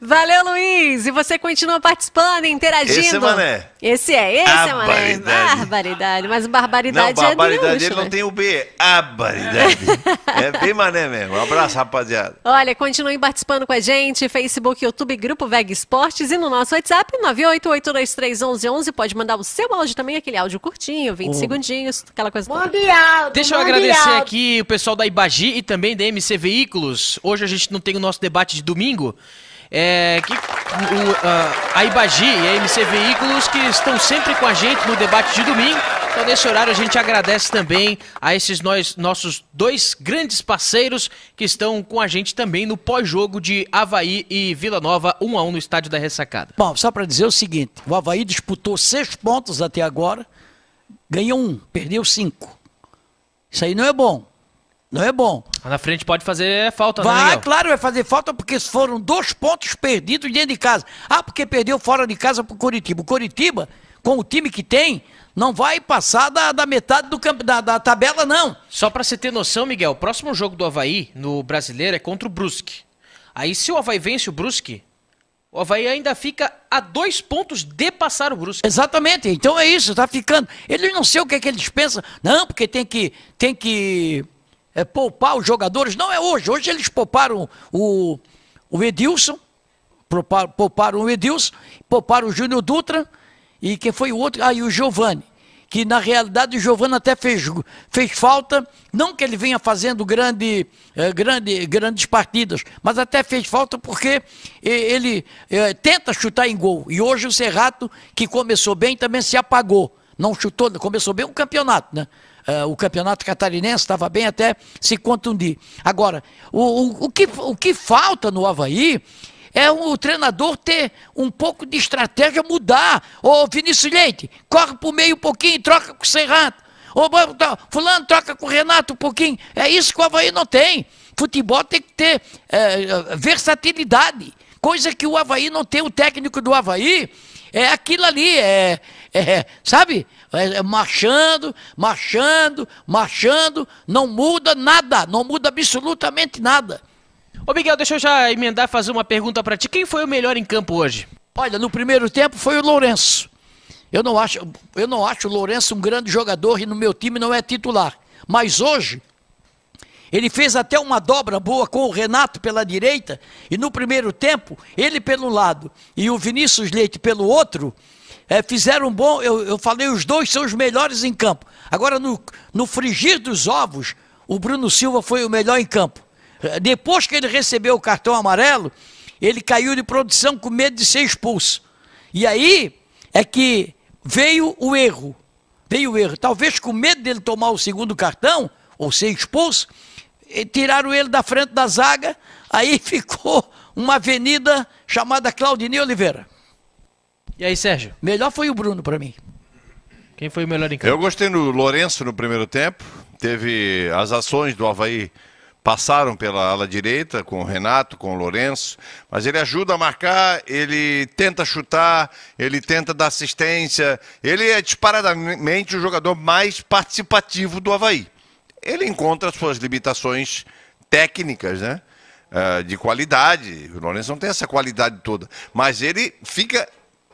Valeu, Luiz! E você continua participando, interagindo. Esse é Mané. Esse é, esse é Mané. Barbaridade. Mas barbaridade, não, barbaridade é dele luxo, não né? tem o B. A barbaridade. é bem Mané mesmo. Um abraço, rapaziada. Olha, continue participando com a gente. Facebook, YouTube, Grupo Veg Esportes e no nosso WhatsApp, 988231111. Pode mandar o seu áudio também, aquele áudio curtinho, 20 segundinhos, aquela coisa toda. Mundial, Deixa eu agradecer aqui o pessoal da Ibagi e também da MC Veículos. Hoje a gente não tem o nosso debate de domingo. É, que, o, a, a Ibagi e a MC Veículos que estão sempre com a gente no debate de domingo. Então, nesse horário, a gente agradece também a esses nós, nossos dois grandes parceiros que estão com a gente também no pós-jogo de Havaí e Vila Nova, 1 a 1 no estádio da Ressacada. Bom, só para dizer o seguinte: o Havaí disputou seis pontos até agora, ganhou um, perdeu cinco. Isso aí não é bom. Não é bom. Na frente pode fazer falta, vai, né, Miguel? claro, vai fazer falta porque foram dois pontos perdidos dentro de casa. Ah, porque perdeu fora de casa pro Coritiba. O Coritiba, com o time que tem, não vai passar da, da metade do campo, da, da tabela, não. Só para você ter noção, Miguel, o próximo jogo do Havaí no Brasileiro é contra o Brusque. Aí se o Havaí vence o Brusque, o Havaí ainda fica a dois pontos de passar o Brusque. Exatamente, então é isso, tá ficando. Eles não sei o que é que eles pensam. Não, porque tem que. Tem que é, poupar os jogadores. Não é hoje. Hoje eles pouparam o, o Edilson, pouparam, o Edilson, pouparam o Júnior Dutra e quem foi o outro? Ah, e o Giovani. Que na realidade o Giovani até fez, fez falta, não que ele venha fazendo grande, eh, grande, grandes partidas, mas até fez falta porque ele eh, tenta chutar em gol. E hoje o Serrato, que começou bem, também se apagou. Não chutou, começou bem o campeonato, né? Uh, o campeonato catarinense estava bem até se contundir. Agora, o, o, o, que, o que falta no Havaí é o treinador ter um pouco de estratégia, mudar. Ô Vinícius Leite, corre por meio um pouquinho, troca com o Serrato. Ô fulano, troca com o Renato um pouquinho. É isso que o Havaí não tem. Futebol tem que ter é, versatilidade. Coisa que o Havaí não tem. O técnico do Havaí é aquilo ali, é, é sabe? É, é, marchando, marchando, marchando, não muda nada, não muda absolutamente nada. Ô Miguel, deixa eu já emendar fazer uma pergunta para ti. Quem foi o melhor em campo hoje? Olha, no primeiro tempo foi o Lourenço. Eu não acho, eu não acho o Lourenço um grande jogador e no meu time não é titular. Mas hoje ele fez até uma dobra boa com o Renato pela direita e no primeiro tempo ele pelo lado e o Vinícius Leite pelo outro é, fizeram bom. Eu, eu falei, os dois são os melhores em campo. Agora, no, no frigir dos ovos, o Bruno Silva foi o melhor em campo. Depois que ele recebeu o cartão amarelo, ele caiu de produção com medo de ser expulso. E aí é que veio o erro. Veio o erro. Talvez com medo dele tomar o segundo cartão, ou ser expulso, tiraram ele da frente da zaga, aí ficou uma avenida chamada Claudinei Oliveira. E aí, Sérgio? Melhor foi o Bruno para mim. Quem foi o melhor em campo? Eu gostei do Lourenço no primeiro tempo. teve as ações do Havaí passaram pela ala direita com o Renato, com o Lourenço, mas ele ajuda a marcar, ele tenta chutar, ele tenta dar assistência, ele é disparadamente o jogador mais participativo do Havaí. Ele encontra suas limitações técnicas, né? Uh, de qualidade. O Lourenço não tem essa qualidade toda, mas ele fica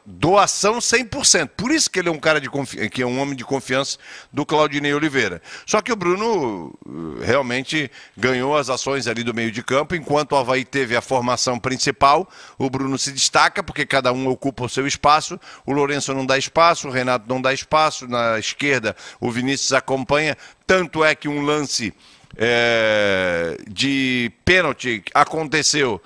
doação 100%. Por isso que ele é um cara de confi... que é um homem de confiança do Claudinei Oliveira. Só que o Bruno uh, realmente ganhou as ações ali do meio de campo, enquanto o Havaí teve a formação principal, o Bruno se destaca porque cada um ocupa o seu espaço. O Lourenço não dá espaço, o Renato não dá espaço, na esquerda o Vinícius acompanha, tanto é que um lance é, de pênalti aconteceu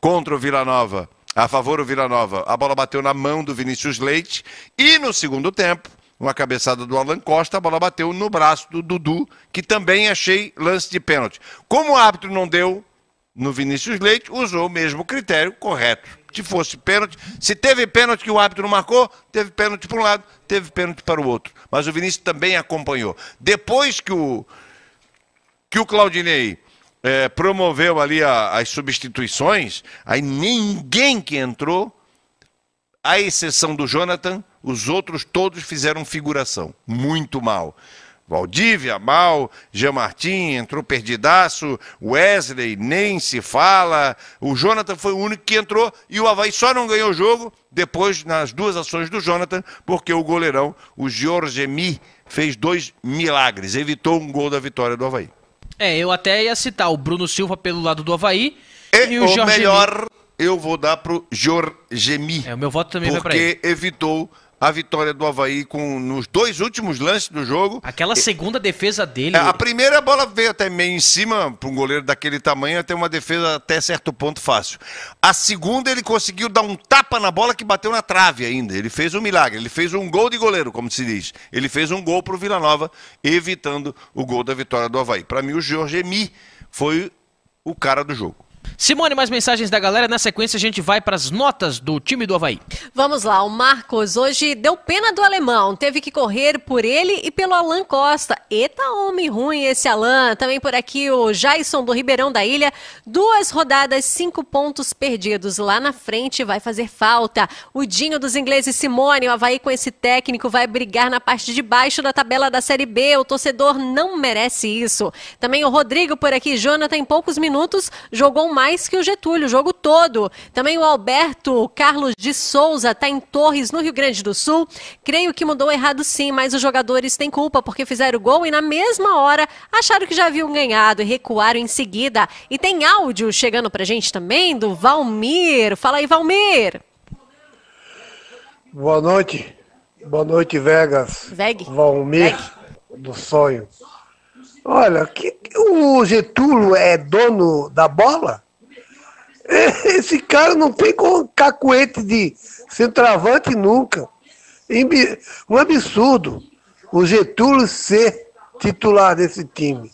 contra o Vila Nova a favor do Vila Nova. A bola bateu na mão do Vinícius Leite e no segundo tempo, uma cabeçada do Alan Costa, a bola bateu no braço do Dudu, que também achei lance de pênalti. Como o árbitro não deu no Vinícius Leite, usou o mesmo critério correto. Se fosse pênalti, se teve pênalti que o árbitro não marcou, teve pênalti para um lado, teve pênalti para o outro. Mas o Vinícius também acompanhou. Depois que o que o Claudinei é, promoveu ali a, as substituições, aí ninguém que entrou, à exceção do Jonathan, os outros todos fizeram figuração. Muito mal. Valdívia, mal, Jean Martin entrou perdidaço, Wesley nem se fala, o Jonathan foi o único que entrou e o Havaí só não ganhou o jogo depois nas duas ações do Jonathan, porque o goleirão, o Georgemi, fez dois milagres, evitou um gol da vitória do Havaí. É, eu até ia citar o Bruno Silva pelo lado do Havaí. E, e o, o melhor eu vou dar pro Jorgemi. É, o meu voto também vai pra ele. Porque evitou a vitória do Havaí com, nos dois últimos lances do jogo. Aquela segunda defesa dele. É, a primeira bola veio até meio em cima, para um goleiro daquele tamanho, até uma defesa até certo ponto fácil. A segunda, ele conseguiu dar um tapa na bola que bateu na trave ainda. Ele fez um milagre, ele fez um gol de goleiro, como se diz. Ele fez um gol para o Vila Nova, evitando o gol da vitória do Havaí. Para mim, o Jorge Emi foi o cara do jogo. Simone, mais mensagens da galera. Na sequência, a gente vai para as notas do time do Havaí. Vamos lá, o Marcos hoje deu pena do alemão. Teve que correr por ele e pelo Alan Costa. Eita, homem ruim esse Alan. Também por aqui o Jason do Ribeirão da Ilha. Duas rodadas, cinco pontos perdidos. Lá na frente vai fazer falta. O Dinho dos ingleses Simone, o Havaí com esse técnico vai brigar na parte de baixo da tabela da Série B. O torcedor não merece isso. Também o Rodrigo por aqui. Jonathan, em poucos minutos, jogou mais mais que o Getúlio, o jogo todo. Também o Alberto Carlos de Souza está em Torres, no Rio Grande do Sul. Creio que mudou errado sim, mas os jogadores têm culpa porque fizeram gol e na mesma hora acharam que já haviam ganhado e recuaram em seguida. E tem áudio chegando pra gente também do Valmir. Fala aí, Valmir. Boa noite. Boa noite, Vegas. Veg. Valmir Veg. do Sonho. Olha, que, o Getúlio é dono da bola? Esse cara não tem cacuete de centroavante nunca. Um absurdo o Getúlio ser titular desse time.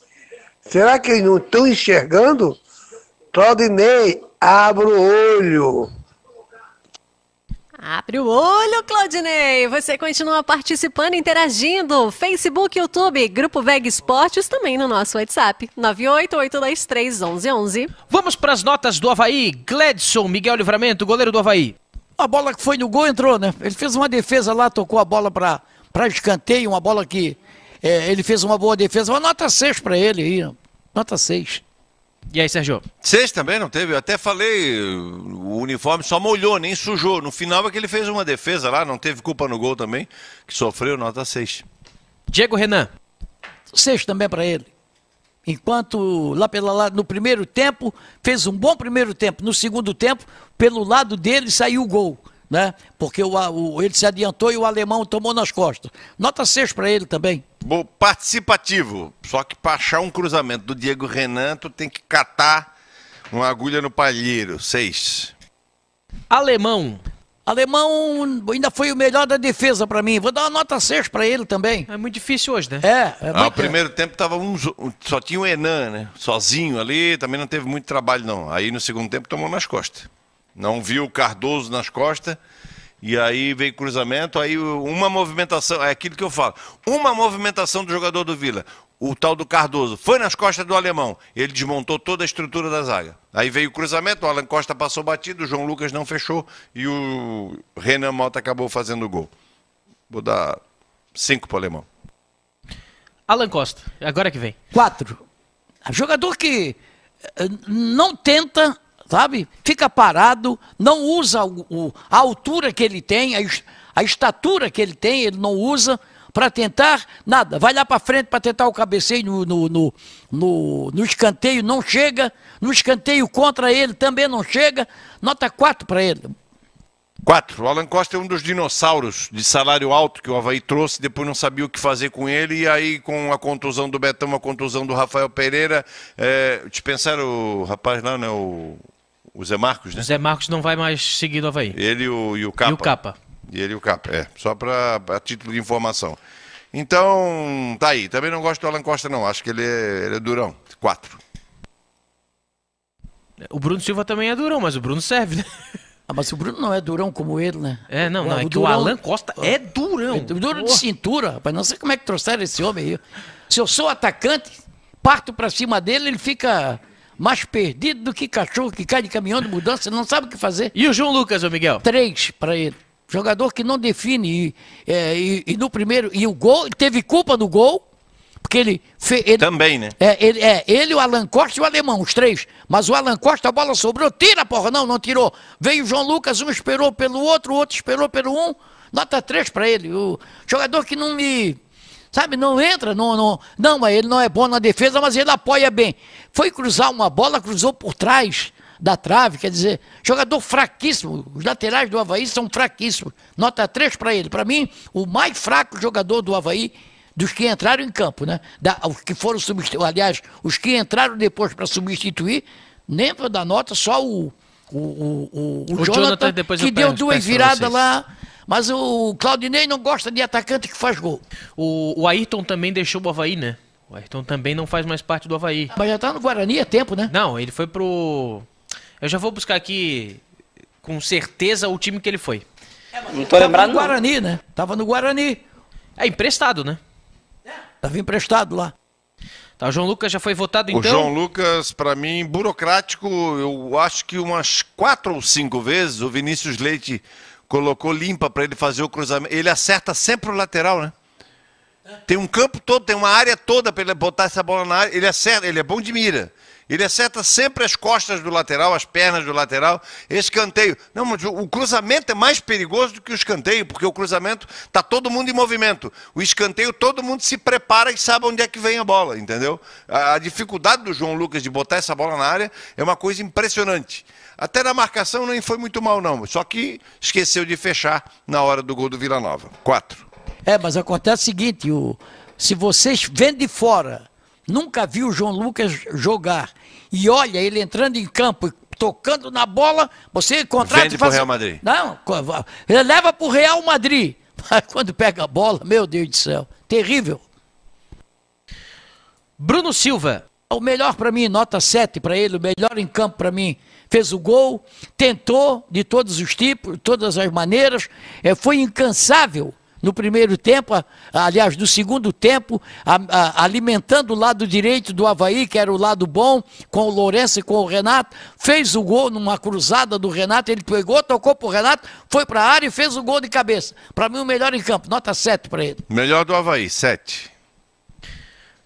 Será que eles não estão enxergando? Claudinei, abra o olho. Abre o olho, Claudinei! Você continua participando, interagindo. Facebook, YouTube, Grupo Veg Esportes, também no nosso WhatsApp. 988231111. Vamos para as notas do Havaí. Gledson, Miguel Livramento, goleiro do Havaí. A bola que foi no gol entrou, né? Ele fez uma defesa lá, tocou a bola para escanteio, uma bola que é, ele fez uma boa defesa. Uma nota 6 para ele aí. Nota 6. E aí, Sérgio? Seis também não teve. Eu até falei, o uniforme só molhou, nem sujou. No final é que ele fez uma defesa lá, não teve culpa no gol também, que sofreu nota 6. Diego Renan. Seis também para ele. Enquanto lá, pela, lá no primeiro tempo, fez um bom primeiro tempo. No segundo tempo, pelo lado dele saiu o gol né? Porque o, o, ele se adiantou e o alemão tomou nas costas. Nota 6 para ele também. Bom, participativo. Só que para achar um cruzamento do Diego Renan, tu tem que catar uma agulha no palheiro. 6. Alemão. Alemão ainda foi o melhor da defesa para mim. Vou dar uma nota 6 para ele também. É muito difícil hoje, né? É. é ah, o primeiro tempo tava um, só tinha o Enan, né? Sozinho ali, também não teve muito trabalho não. Aí no segundo tempo tomou nas costas. Não viu o Cardoso nas costas, E aí veio cruzamento, aí uma movimentação, é aquilo que eu falo. Uma movimentação do jogador do Vila, o tal do Cardoso, foi nas costas do alemão. Ele desmontou toda a estrutura da zaga. Aí veio o cruzamento, o Alan Costa passou batido, o João Lucas não fechou e o Renan Mota acabou fazendo o gol. Vou dar cinco para o alemão. Alan Costa, agora que vem. Quatro. Jogador que eh, não tenta, sabe? Fica parado, não usa o, o- a altura que ele tem, a, a estatura que ele tem, ele não usa para tentar nada. Vai lá para frente para tentar o cabeceio no, no, no, no- no escanteio, não chega. No escanteio contra ele também não chega. Nota quatro para ele. Quatro. O Alan Costa é um dos dinossauros de salário alto que o Havaí trouxe, depois não sabia o que fazer com ele, e aí com a contusão do Betão, a contusão do Rafael Pereira, é, dispensaram o rapaz lá, né? O, o Zé Marcos, né? Zé Marcos não vai mais seguir do Havaí. Ele e o, e o Capa. E o Capa. E ele e o Capa, é. Só para a título de informação. Então, tá aí. Também não gosto do Alan Costa, não. Acho que ele é, ele é durão. Quatro. O Bruno Silva também é durão, mas o Bruno serve, né? Ah, mas o Bruno não é durão como ele, né? É, não, não. É que o durão- Alan Costa é durão. É duro de cintura, rapaz. Não sei como é que trouxeram esse homem aí. Se eu sou atacante, parto pra cima dele, ele fica mais perdido do que cachorro que cai de caminhão de mudança, não sabe o que fazer. E o João Lucas, ô Miguel? Três pra ele. Jogador que não define. E, é, e- e no primeiro. E o gol, ele teve culpa no gol, porque ele. fe- ele Também, né? é, ele, é, ele, o Alan Costa e o Alemão, os três. Mas o Alan Costa, a bola sobrou. Tira, porra. Não, não tirou. Veio o João Lucas, um esperou pelo outro, o outro esperou pelo um. Nota três pra ele. O jogador que não me. Sabe, não entra, não, não. Não, ele não é bom na defesa, mas ele apoia bem. Foi cruzar uma bola, cruzou por trás da trave, quer dizer, jogador fraquíssimo. Os laterais do Havaí são fraquíssimos. Nota 3 para ele. Para mim, o mais fraco jogador do Havaí dos que entraram em campo, né? Da, os que foram substituir, aliás, os que entraram depois para substituir, nem para dar nota, só o, o, o, o, O Jonathan, Jonathan, depois que eu deu duas viradas lá. Mas o Claudinei não gosta de atacante que faz gol. O, o Ayrton também deixou o Havaí, né? O Ayrton também não faz mais parte do Havaí. Mas já tá no Guarani há tempo, né? Não, ele foi pro. Eu já vou buscar aqui com certeza o time que ele foi. Não tô Tava lembrado, no não. Guarani, né? Tava no Guarani. É emprestado, né? Tava emprestado lá. Tá, o João Lucas já foi votado O então. João Lucas, para mim, burocrático, eu acho que umas quatro ou cinco vezes o Vinícius Leite colocou limpa para ele fazer o cruzamento. Ele acerta sempre o lateral, né? Tem um campo todo, tem uma área toda para ele botar essa bola na área. Ele acerta, ele é bom de mira. Ele acerta sempre as costas do lateral, as pernas do lateral. Escanteio. Não, mas o cruzamento é mais perigoso do que o escanteio, porque o cruzamento tá todo mundo em movimento. O escanteio, todo mundo se prepara e sabe onde é que vem a bola, entendeu? A, dificuldade do João Lucas de botar essa bola na área é uma coisa impressionante. Até na marcação nem foi muito mal, não. Só que esqueceu de fechar na hora do gol do Vila Nova. Quatro. É, mas acontece o seguinte, o, se vocês vêm de fora, nunca viu o João Lucas jogar e olha ele entrando em campo e tocando na bola, você contrata Vende e faz- pro Real Madrid. Não, ele leva pro Real Madrid. Mas quando pega a bola, meu Deus do céu, terrível. Bruno Silva. O melhor para mim, nota 7 para ele, o melhor em campo para mim. Fez o gol, tentou de todos os tipos, todas as maneiras, eh, foi incansável no primeiro tempo, aliás, no segundo tempo, a- a- alimentando o lado direito do Havaí, que era o lado bom, com o Lourenço e com o Renato, fez o gol numa cruzada do Renato, ele pegou, tocou pro Renato, foi para a área e fez o gol de cabeça. Para mim, o melhor em campo, nota 7 para ele. Melhor do Havaí, sete.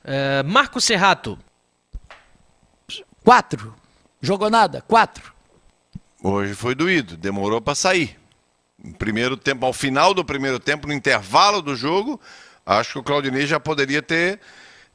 eh, Marco Serrato. 4. Jogou nada, 4. Hoje foi doído, demorou para sair. Primeiro tempo, ao final do primeiro tempo, no intervalo do jogo, acho que o Claudinei já poderia ter.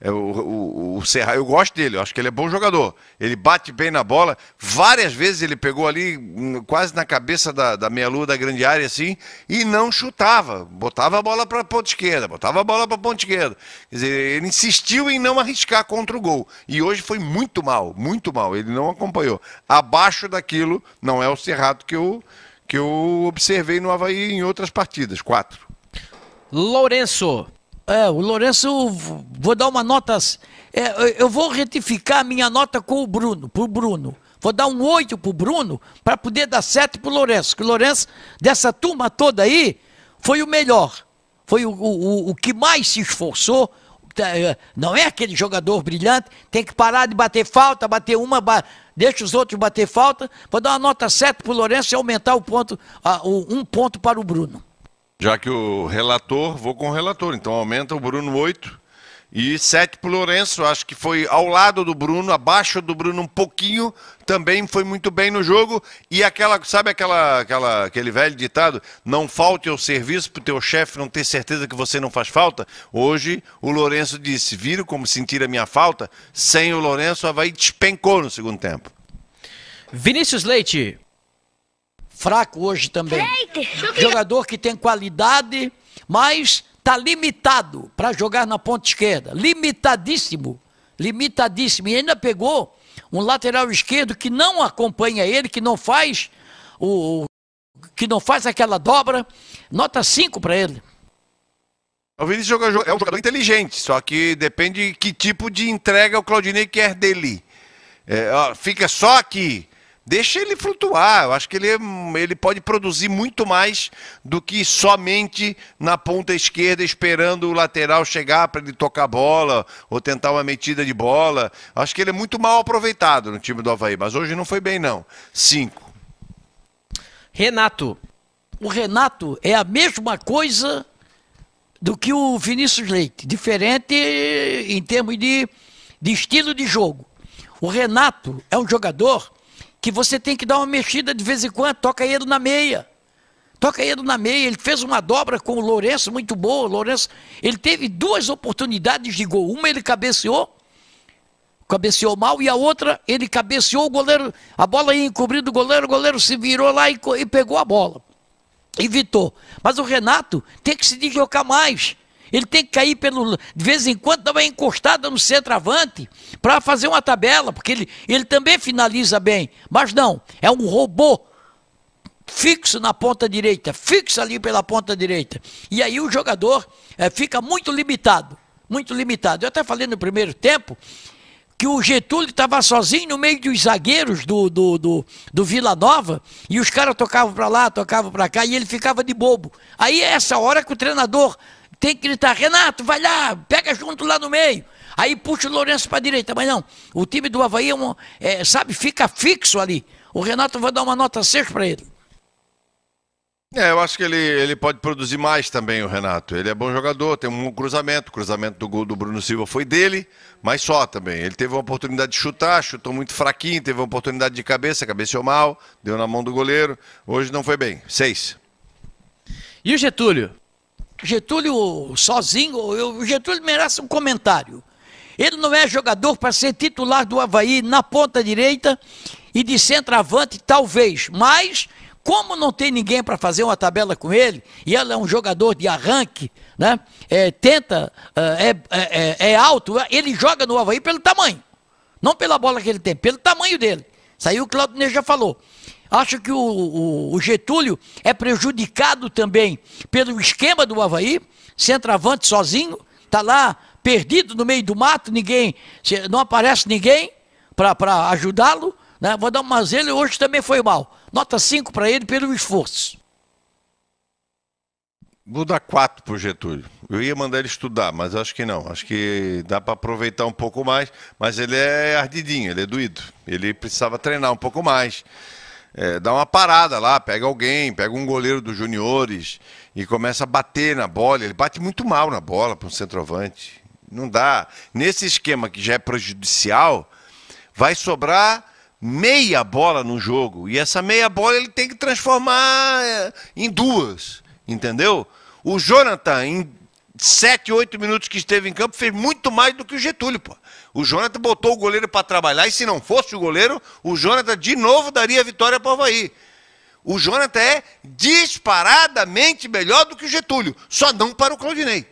é, o, o, o Serra, eu gosto dele, eu acho que ele é bom jogador. Ele bate bem na bola. Várias vezes ele pegou ali, hum, quase na cabeça da, da meia-lua da grande área, assim, e não chutava. Botava a bola para a ponta esquerda, botava a bola para a ponta esquerda. Quer dizer, ele insistiu em não arriscar contra o gol. E hoje foi muito mal, muito mal. Ele não acompanhou. Abaixo daquilo, não é o Serrato que eu, que eu observei no Havaí em outras partidas. Quatro. Lourenço. É, o Lourenço, vou dar uma nota. é, eu vou retificar a minha nota com o Bruno, pro Bruno. Vou dar um 8 pro Bruno para poder dar 7 pro Lourenço. Que o Lourenço, dessa turma toda aí, foi o melhor. Foi o, o, o que mais se esforçou. Tá, é, Não é aquele jogador brilhante, tem que parar de bater falta, bater uma, ba- deixa os outros bater falta. Vou dar uma nota 7 pro Lourenço e aumentar o ponto, o- um ponto para o Bruno. Já que o relator, vou com o relator. Então aumenta o Bruno 8 e 7 pro Lourenço. Acho que foi ao lado do Bruno, abaixo do Bruno um pouquinho. Também foi muito bem no jogo. E aquela, sabe aquela, aquela, aquele velho ditado? Não falte ao serviço pro teu chefe não ter certeza que você não faz falta. Hoje o Lourenço disse: viram como sentir a minha falta? Sem o Lourenço, o Havaí despencou no segundo tempo. Vinícius Leite. fraco hoje também. Jogador que tem qualidade, mas está limitado para jogar na ponta esquerda. Limitadíssimo. Limitadíssimo. E ainda pegou um lateral esquerdo que não acompanha ele, que não faz o. que não faz aquela dobra. Nota 5 para ele. O Vinícius é um jogador inteligente, só que depende que tipo de entrega o Claudinei quer dele. É, ó, fica só aqui. Deixa ele flutuar. Eu acho que ele, é- ele pode produzir muito mais do que somente na ponta esquerda esperando o lateral chegar para ele tocar a bola ou tentar uma metida de bola. Acho que ele é muito mal aproveitado no time do Havaí, mas hoje não foi bem, não. Cinco. Renato. O Renato é a mesma coisa do que o Vinícius Leite, diferente em termos de, de estilo de jogo. O Renato é um jogador que você tem que dar uma mexida de vez em quando, toca ele na meia. Toca ele na meia, ele fez uma dobra com o Lourenço muito boa. O Lourenço, ele teve duas oportunidades de gol. Uma ele cabeceou, cabeceou mal, e a outra ele cabeceou o goleiro, a bola ia encobrindo o goleiro, o goleiro se virou lá e, e pegou a bola evitou. Mas o Renato tem que se deslocar mais. Ele tem que cair pelo. De vez em quando, dar uma encostada no centroavante para fazer uma tabela, porque ele, ele também finaliza bem. Mas não, é um robô fixo na ponta direita, fixo ali pela ponta direita. E aí o jogador eh, fica muito limitado. Muito limitado. Eu até falei no primeiro tempo que o Getúlio estava sozinho no meio dos zagueiros do, do, do, do Vila Nova e os caras tocavam para lá, tocavam para cá e ele ficava de bobo. Aí é essa hora que o treinador tem que gritar: Renato, vai lá, pega junto lá no meio. Aí puxa o Lourenço para a direita, mas não. O time do Havaí, é um, é, sabe, fica fixo ali. O Renato vai dar uma nota 6 para ele. É, eu acho que ele, ele pode produzir mais também, o Renato. Ele é bom jogador, tem um cruzamento. O cruzamento do gol do Bruno Silva foi dele, mas só também. Ele teve uma oportunidade de chutar, chutou muito fraquinho, teve uma oportunidade de cabeça, cabeceou mal, deu na mão do goleiro. Hoje não foi bem. Seis. E o Getúlio? Getúlio sozinho, eu- Getúlio merece um comentário. Ele não é jogador para ser titular do Havaí na ponta direita e de centroavante, talvez. Mas, como não tem ninguém para fazer uma tabela com ele, e ele é um jogador de arranque, né? É, tenta, é, é- é- é alto, ele joga no Havaí pelo tamanho. Não pela bola que ele tem, pelo tamanho dele. Aí o Claudio já falou. Acho que o, o- o Getúlio é prejudicado também pelo esquema do Havaí, centroavante sozinho, tá lá perdido no meio do mato, ninguém, não aparece ninguém para ajudá-lo. Né? Vou dar uma ele hoje também foi mal. Nota 5 para ele pelo esforço. Vou dar quatro pro Getúlio. Eu ia mandar ele estudar, mas acho que não. Acho que dá para aproveitar um pouco mais. Mas ele é ardidinho, ele é doído. Ele precisava treinar um pouco mais. É, dá uma parada lá, pega alguém, pega um goleiro dos juniores e começa a bater na bola. Ele bate muito mal na bola para um centroavante. Não dá. Nesse esquema que já é prejudicial, vai sobrar meia bola no jogo. E essa meia bola ele tem que transformar é, em duas. Entendeu? O Jonathan, em sete, oito minutos que esteve em campo, fez muito mais do que o Getúlio, pô. O Jonathan botou o goleiro para trabalhar e se não fosse o goleiro, o Jonathan de novo daria a vitória para o Havaí. O Jonathan é disparadamente melhor do que o Getúlio, só não para o Claudinei.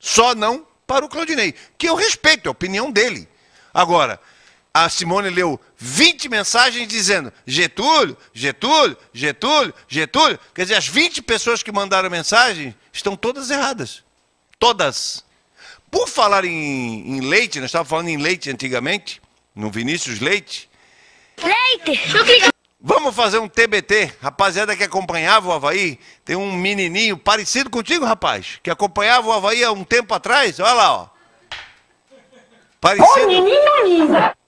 Só não para o Claudinei, que eu respeito, é a opinião dele. Agora, a Simone leu 20 mensagens dizendo Getúlio, Getúlio, Getúlio, Getúlio. Quer dizer, as 20 pessoas que mandaram mensagem estão todas erradas. Todas. Por falar em, em leite, nós estávamos falando em leite antigamente, no Vinícius Leite. Vamos fazer um TBT. Rapaziada que acompanhava o Havaí, tem um menininho parecido contigo, rapaz, que acompanhava o Havaí há um tempo atrás. Olha lá, ó. Parecido.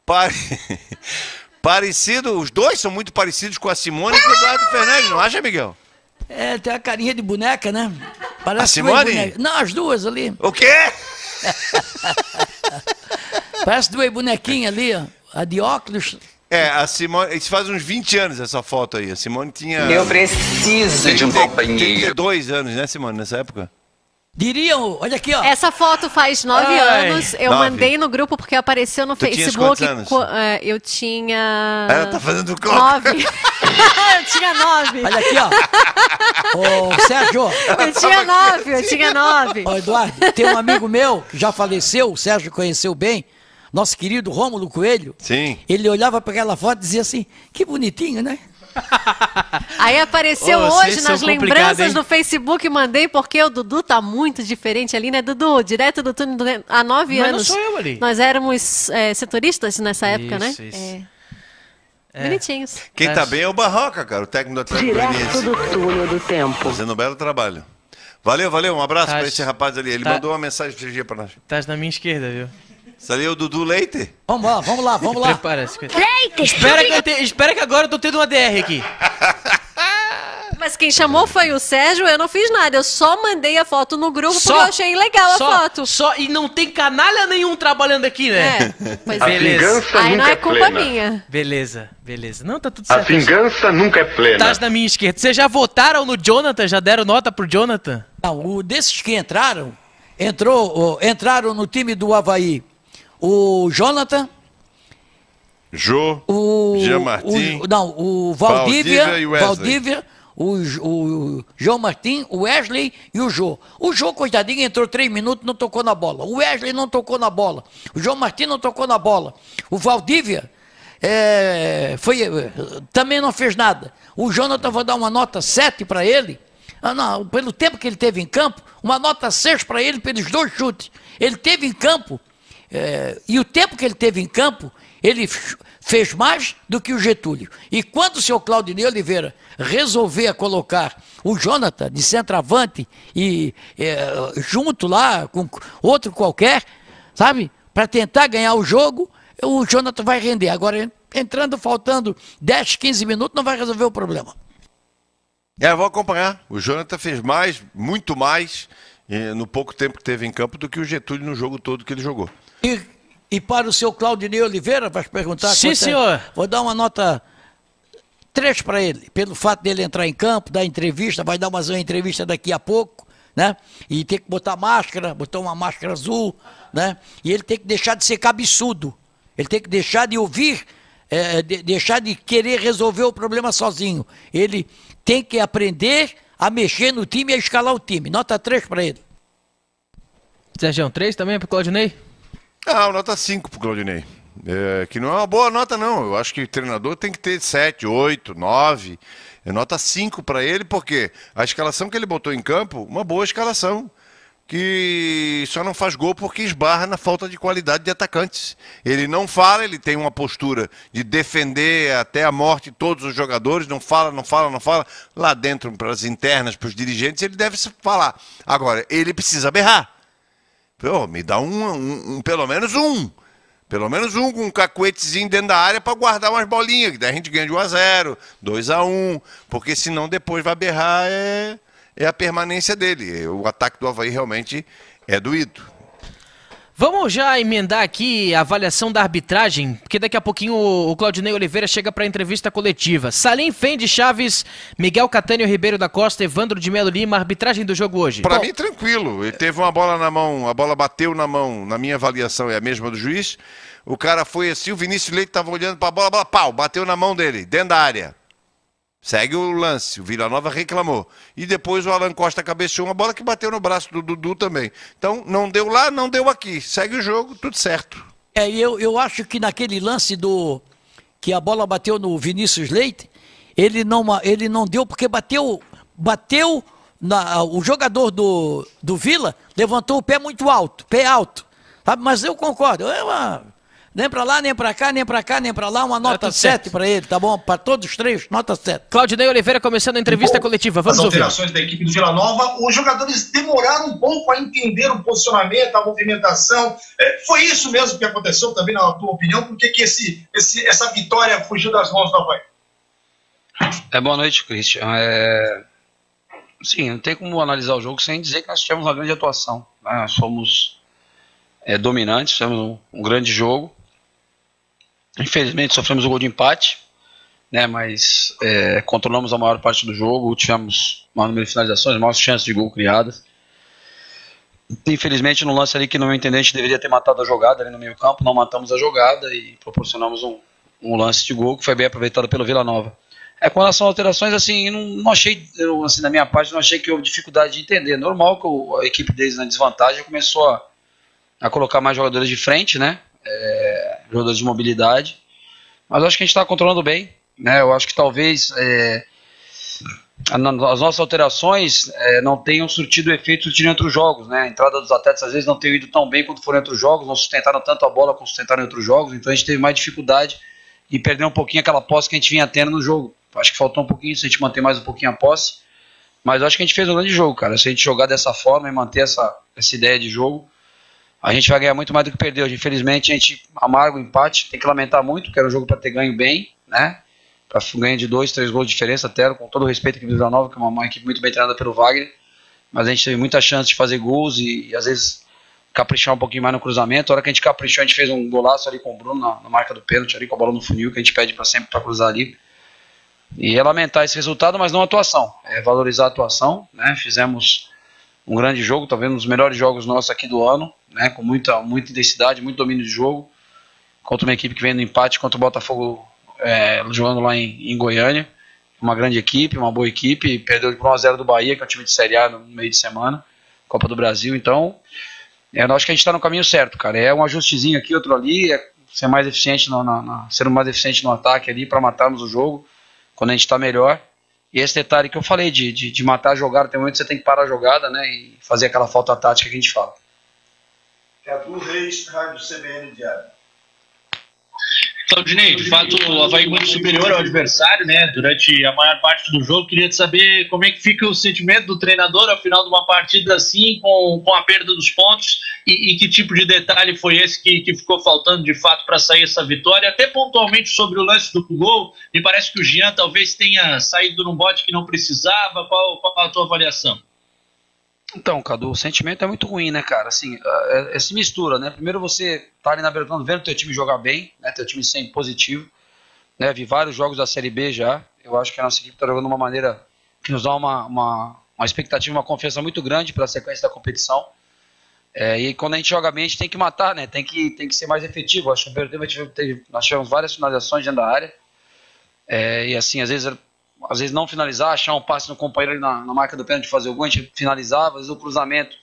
Pare... Parecido, os dois são muito parecidos com a Simone e com o Eduardo Fernandes, não acha, Miguel? É, tem a carinha de boneca, né? Parece A Simone? Não, as duas ali. O quê? Parece duas bonequinhas ali, ó. A de óculos. É, a Simone, isso faz uns 20 anos essa foto aí. A Simone tinha. Eu preciso de um 30 companheiro. 32 anos, né, Simone, nessa época? Diriam, olha aqui, ó. Essa foto faz nove Ai, anos. Eu nove. mandei no grupo porque apareceu no Tu Facebook. quantos anos? é, eu tinha. Ela tá fazendo clock. Nove. eu tinha nove. Olha aqui, ó. Ô, Sérgio, Eu tinha nove, eu tinha nove. ó, Eduardo, tem um amigo meu que já faleceu, o Sérgio conheceu bem, nosso querido Rômulo Coelho. Sim. Ele olhava para aquela foto e dizia assim: que bonitinho, né? Aí apareceu Ô, hoje nas lembranças hein? do Facebook, mandei porque o Dudu tá muito diferente ali, né, Dudu? Direto do túnel do- há nove Mas não anos. sou eu ali. Nós éramos é, setoristas nessa época, né? Isso, isso. É. Bonitinhos. Quem tá bem é o Barroca, cara, o técnico do Atlético Goianiense. do túnel do tempo. Fazendo um belo trabalho. Valeu, valeu, um abraço Tá- pra esse rapaz ali. Ele tá- mandou uma mensagem de dia pra nós. Estás na minha esquerda, viu? Isso ali é o Dudu Leite? Vamos lá, vamos lá, vamos lá. Prepara-se. Espera que, eu te- espera que agora eu tô tendo uma DR aqui. Quem chamou foi o Sérgio, eu não fiz nada. Eu só mandei a foto no grupo Só- porque eu achei legal só, a foto. Só, e não tem canalha nenhum trabalhando aqui, né? É, pois A é. Beleza. vingança Aí não nunca é é culpa plena. minha. Beleza, beleza. Não, tá tudo A certo. vingança nunca é plena. Estás na minha esquerda. Vocês já votaram no Jonathan? Já deram nota pro Jonathan? Não, o, desses que entraram, entrou, entraram no time do Havaí o Jonathan, Jô, o. Jean Martin. o- não, o Valdívia, Valdívia e Wesley. Valdívia, o, o João Martim, o Wesley e o Jô. O Jô, coitadinho, entrou três minutos não tocou na bola. O Wesley não tocou na bola. O João Martim não tocou na bola. O Valdívia é, foi, eh, também não fez nada. O Jonathan, vou dar uma nota 7 para ele. Ah, não, pelo tempo que ele teve em campo, uma nota 6 para ele pelos dois chutes. Ele teve em campo, eh, e o tempo que ele teve em campo, ele fez mais do que o Getúlio. E quando o senhor Claudinei Oliveira resolver colocar o Jonathan de centroavante e eh, junto lá com outro qualquer, sabe, para tentar ganhar o jogo, o Jonathan vai render. Agora, entrando faltando 10, 15 minutos, não vai resolver o problema. É, vou acompanhar. O Jonathan fez mais, muito mais, eh, no pouco tempo que teve em campo do que o Getúlio no jogo todo que ele jogou. E, e para o seu Claudinei Oliveira, vai perguntar? Sim, é? senhor. Vou dar uma nota 3 para ele, pelo fato dele entrar em campo, dar entrevista, vai dar mais uma entrevista daqui a pouco, né? E ter que botar máscara, botar uma máscara azul, né? E ele tem que deixar de ser cabeçudo. Ele tem que deixar de ouvir, eh, de- deixar de querer resolver o problema sozinho. Ele tem que aprender a mexer no time e a escalar o time. Nota 3 para ele. Sérgio, 3 também pro Claudinei? Ah, nota 5 pro Claudinei. É, que não é uma boa nota, não. Eu acho que o treinador tem que ter 7, 8, 9. É nota 5 para ele, porque a escalação que ele botou em campo, uma boa escalação. Que só não faz gol porque esbarra na falta de qualidade de atacantes. Ele não fala, ele tem uma postura de defender até a morte todos os jogadores, não fala, não fala, não fala. Lá dentro, para as internas, para os dirigentes, ele deve falar. Agora, ele precisa berrar. Pô, me dá um, um- um- pelo menos um. Pelo menos um com um cacuetezinho dentro da área para guardar umas bolinhas, que daí a gente ganha de 1 a 0 2 a 1 porque senão depois vai berrar é, é a permanência dele. O ataque do Havaí realmente é doído. Vamos já emendar aqui a avaliação da arbitragem, porque daqui a pouquinho o Claudinei Oliveira chega para a entrevista coletiva. Salim Fende Chaves, Miguel Catânio Ribeiro da Costa, Evandro de Melo Lima, arbitragem do jogo hoje. Para mim, tranquilo. Ele teve uma bola na mão, a bola bateu na mão, na minha avaliação é a mesma do juiz. O cara foi assim, o Vinícius Leite estava olhando para a bola, a bola, pau, bateu na mão dele, dentro da área. Segue o lance, o Vila Nova reclamou. E depois o Alan Costa cabeceou uma bola que bateu no braço do Dudu também. Então, não deu lá, não deu aqui. Segue o jogo, tudo certo. É, eu, eu acho que naquele lance do que a bola bateu no Vinícius Leite, ele não, ele não deu porque bateu, bateu na, o jogador do, do Vila levantou o pé muito alto, pé alto. Sabe? Mas eu concordo. É uma, Nem pra lá, nem pra cá, nem pra cá, nem pra lá. Uma nota tudo 7 certo. pra ele, tá bom? Pra todos os três, nota 7. Claudinei Oliveira começando a entrevista Bom, coletiva. As Vamos ouvir. alterações da equipe do Vila Nova, os jogadores demoraram um pouco a entender o posicionamento, a movimentação. É, foi isso mesmo que aconteceu também, na tua opinião? Por que, que esse, esse, essa vitória fugiu das mãos do Havaí? É, boa noite, Christian. É... Sim, não tem como analisar o jogo sem dizer que nós tivemos uma grande atuação. né? Nós fomos é, dominantes, fizemos um, um grande jogo. Infelizmente sofremos o gol de empate, né? mas é, controlamos a maior parte do jogo, tivemos maior número de finalizações, maiores chances de gol criadas. Infelizmente, no lance ali que, no meu entender, a gente deveria ter matado a jogada ali no meio campo, não matamos a jogada e proporcionamos um, um lance de gol que foi bem aproveitado pelo Vila Nova. É, com relação a alterações, assim, não, não achei, eu, assim, da minha parte, não achei que houve dificuldade de entender. Normal que a equipe deles na desvantagem começou a, a colocar mais jogadores de frente, né? É, jogadores de mobilidade. Mas acho que a gente está controlando bem, né? Eu acho que talvez é, as nossas alterações é, não tenham surtido efeito de entre os jogos, né? A entrada dos atletas às vezes não tem ido tão bem quanto foram entre os jogos, não sustentaram tanto a bola como sustentaram em outros jogos, então a gente teve mais dificuldade e perdeu um pouquinho aquela posse que a gente vinha tendo no jogo. Acho que faltou um pouquinho, se a gente manter mais um pouquinho a posse. Mas acho que a gente fez um grande jogo, cara. Se a gente jogar dessa forma e manter essa, essa ideia de jogo, a gente vai ganhar muito mais do que perdeu. Hoje, Infelizmente, a gente amarga o empate, tem que lamentar muito, que era um jogo para ter ganho bem, né? Para ganhar de dois, três gols de diferença, até com todo o respeito à equipe do Vila Nova, que é uma, uma equipe muito bem treinada pelo Wagner. Mas a gente teve muita chance de fazer gols e, e às vezes caprichar um pouquinho mais no cruzamento. A hora que a gente caprichou, a gente fez um golaço ali com o Bruno na, na marca do pênalti, ali com a bola no funil, que a gente pede para sempre para cruzar ali. E é lamentar esse resultado, mas não a atuação. É valorizar a atuação, né? Fizemos um grande jogo, talvez um dos melhores jogos nossos aqui do ano, né? Com muita, muita intensidade, muito domínio de jogo. Contra uma equipe que vem no empate contra o Botafogo é, jogando lá em, em Goiânia. Uma grande equipe, uma boa equipe. Perdeu por 1x0 do Bahia, que é um time de Série A no meio de semana. Copa do Brasil. Então, é, eu acho que a gente está no caminho certo, cara. É um ajustezinho aqui, outro ali. É ser mais eficiente, no, ser mais eficiente no ataque ali para matarmos o jogo quando a gente está melhor. E esse detalhe que eu falei de, de, de matar a jogada, tem momento que você tem que parar a jogada né, e fazer aquela falta tática que a gente fala. Cadu Reis, Rádio CBN Diário. Claudinei, de fato, o Havaí muito superior ao adversário, né? Durante a maior parte do jogo. Queria saber como é que fica o sentimento do treinador ao final de uma partida assim, com, com a perda dos pontos, e, e que tipo de detalhe foi esse que, que ficou faltando de fato para sair essa vitória? Até pontualmente sobre o lance do gol, me parece que o Jean talvez tenha saído num bote que não precisava. Qual, qual a tua avaliação? Então, Cadu, o sentimento é muito ruim, né, cara? Assim, é, é, se mistura, né? Primeiro você tá ali na Bertão vendo teu time jogar bem, né? Teu time sempre positivo. Né? Vi vários jogos da Série B já. Eu acho que a nossa equipe tá jogando de uma maneira que nos dá uma, uma, uma expectativa, uma confiança muito grande para a sequência da competição. É, e quando a gente joga bem, a gente tem que matar, né? Tem que, tem que ser mais efetivo. Acho que o Bertão nós tivemos várias finalizações dentro da área. É, e assim, às vezes às vezes não finalizar, achar um passe no companheiro ali na, na marca do pênalti fazer o gol, a gente finalizava, às vezes o cruzamento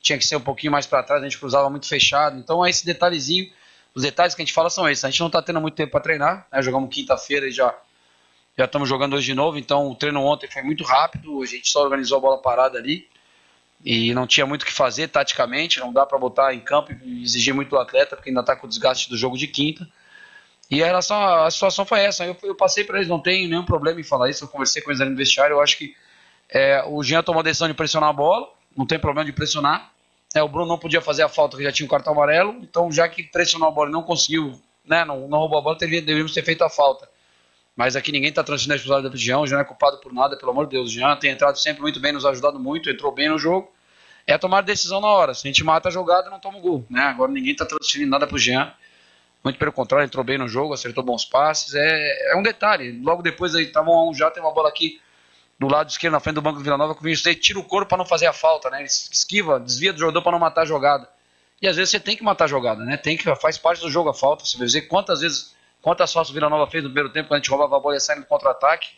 tinha que ser um pouquinho mais para trás, a gente cruzava muito fechado. Então é esse detalhezinho, os detalhes que a gente fala são esses. A gente não está tendo muito tempo para treinar, né? jogamos quinta-feira e já já estamos jogando hoje de novo, então o treino ontem foi muito rápido, a gente só organizou a bola parada ali e não tinha muito o que fazer taticamente, não dá para botar em campo e exigir muito do atleta, porque ainda está com o desgaste do jogo de quinta. E a relação a situação foi essa. Eu, eu passei para eles, não tem nenhum problema em falar isso. Eu conversei com eles ali no vestiário. Eu acho que é, o Jean tomou a decisão de pressionar a bola, não tem problema de pressionar. É, o Bruno não podia fazer a falta, que já tinha o cartão amarelo. Então, já que pressionou a bola e não conseguiu, né, não, não roubou a bola, deveria, deveríamos ter feito a falta. Mas aqui ninguém está transferindo a responsabilidade do Jean. O Jean não é culpado por nada, pelo amor de Deus. O Jean tem entrado sempre muito bem, nos ajudado muito, entrou bem no jogo. É tomar decisão na hora. Se a gente mata a jogada, não toma o gol. Né? Agora ninguém está transferindo nada para o Jean. Muito pelo contrário, entrou bem no jogo, acertou bons passes. É, é um detalhe. Logo depois aí, tava um já, tem uma bola aqui do lado esquerdo, na frente do banco do Vila Nova, que o Vinícius tira o corpo para não fazer a falta, né? Ele esquiva, desvia do jogador para não matar a jogada. E às vezes você tem que matar a jogada, né? Tem que, faz parte do jogo a falta. Você ver quantas vezes, quantas faltas o Vila Nova fez no primeiro tempo, quando a gente roubava a bola e saia no contra-ataque.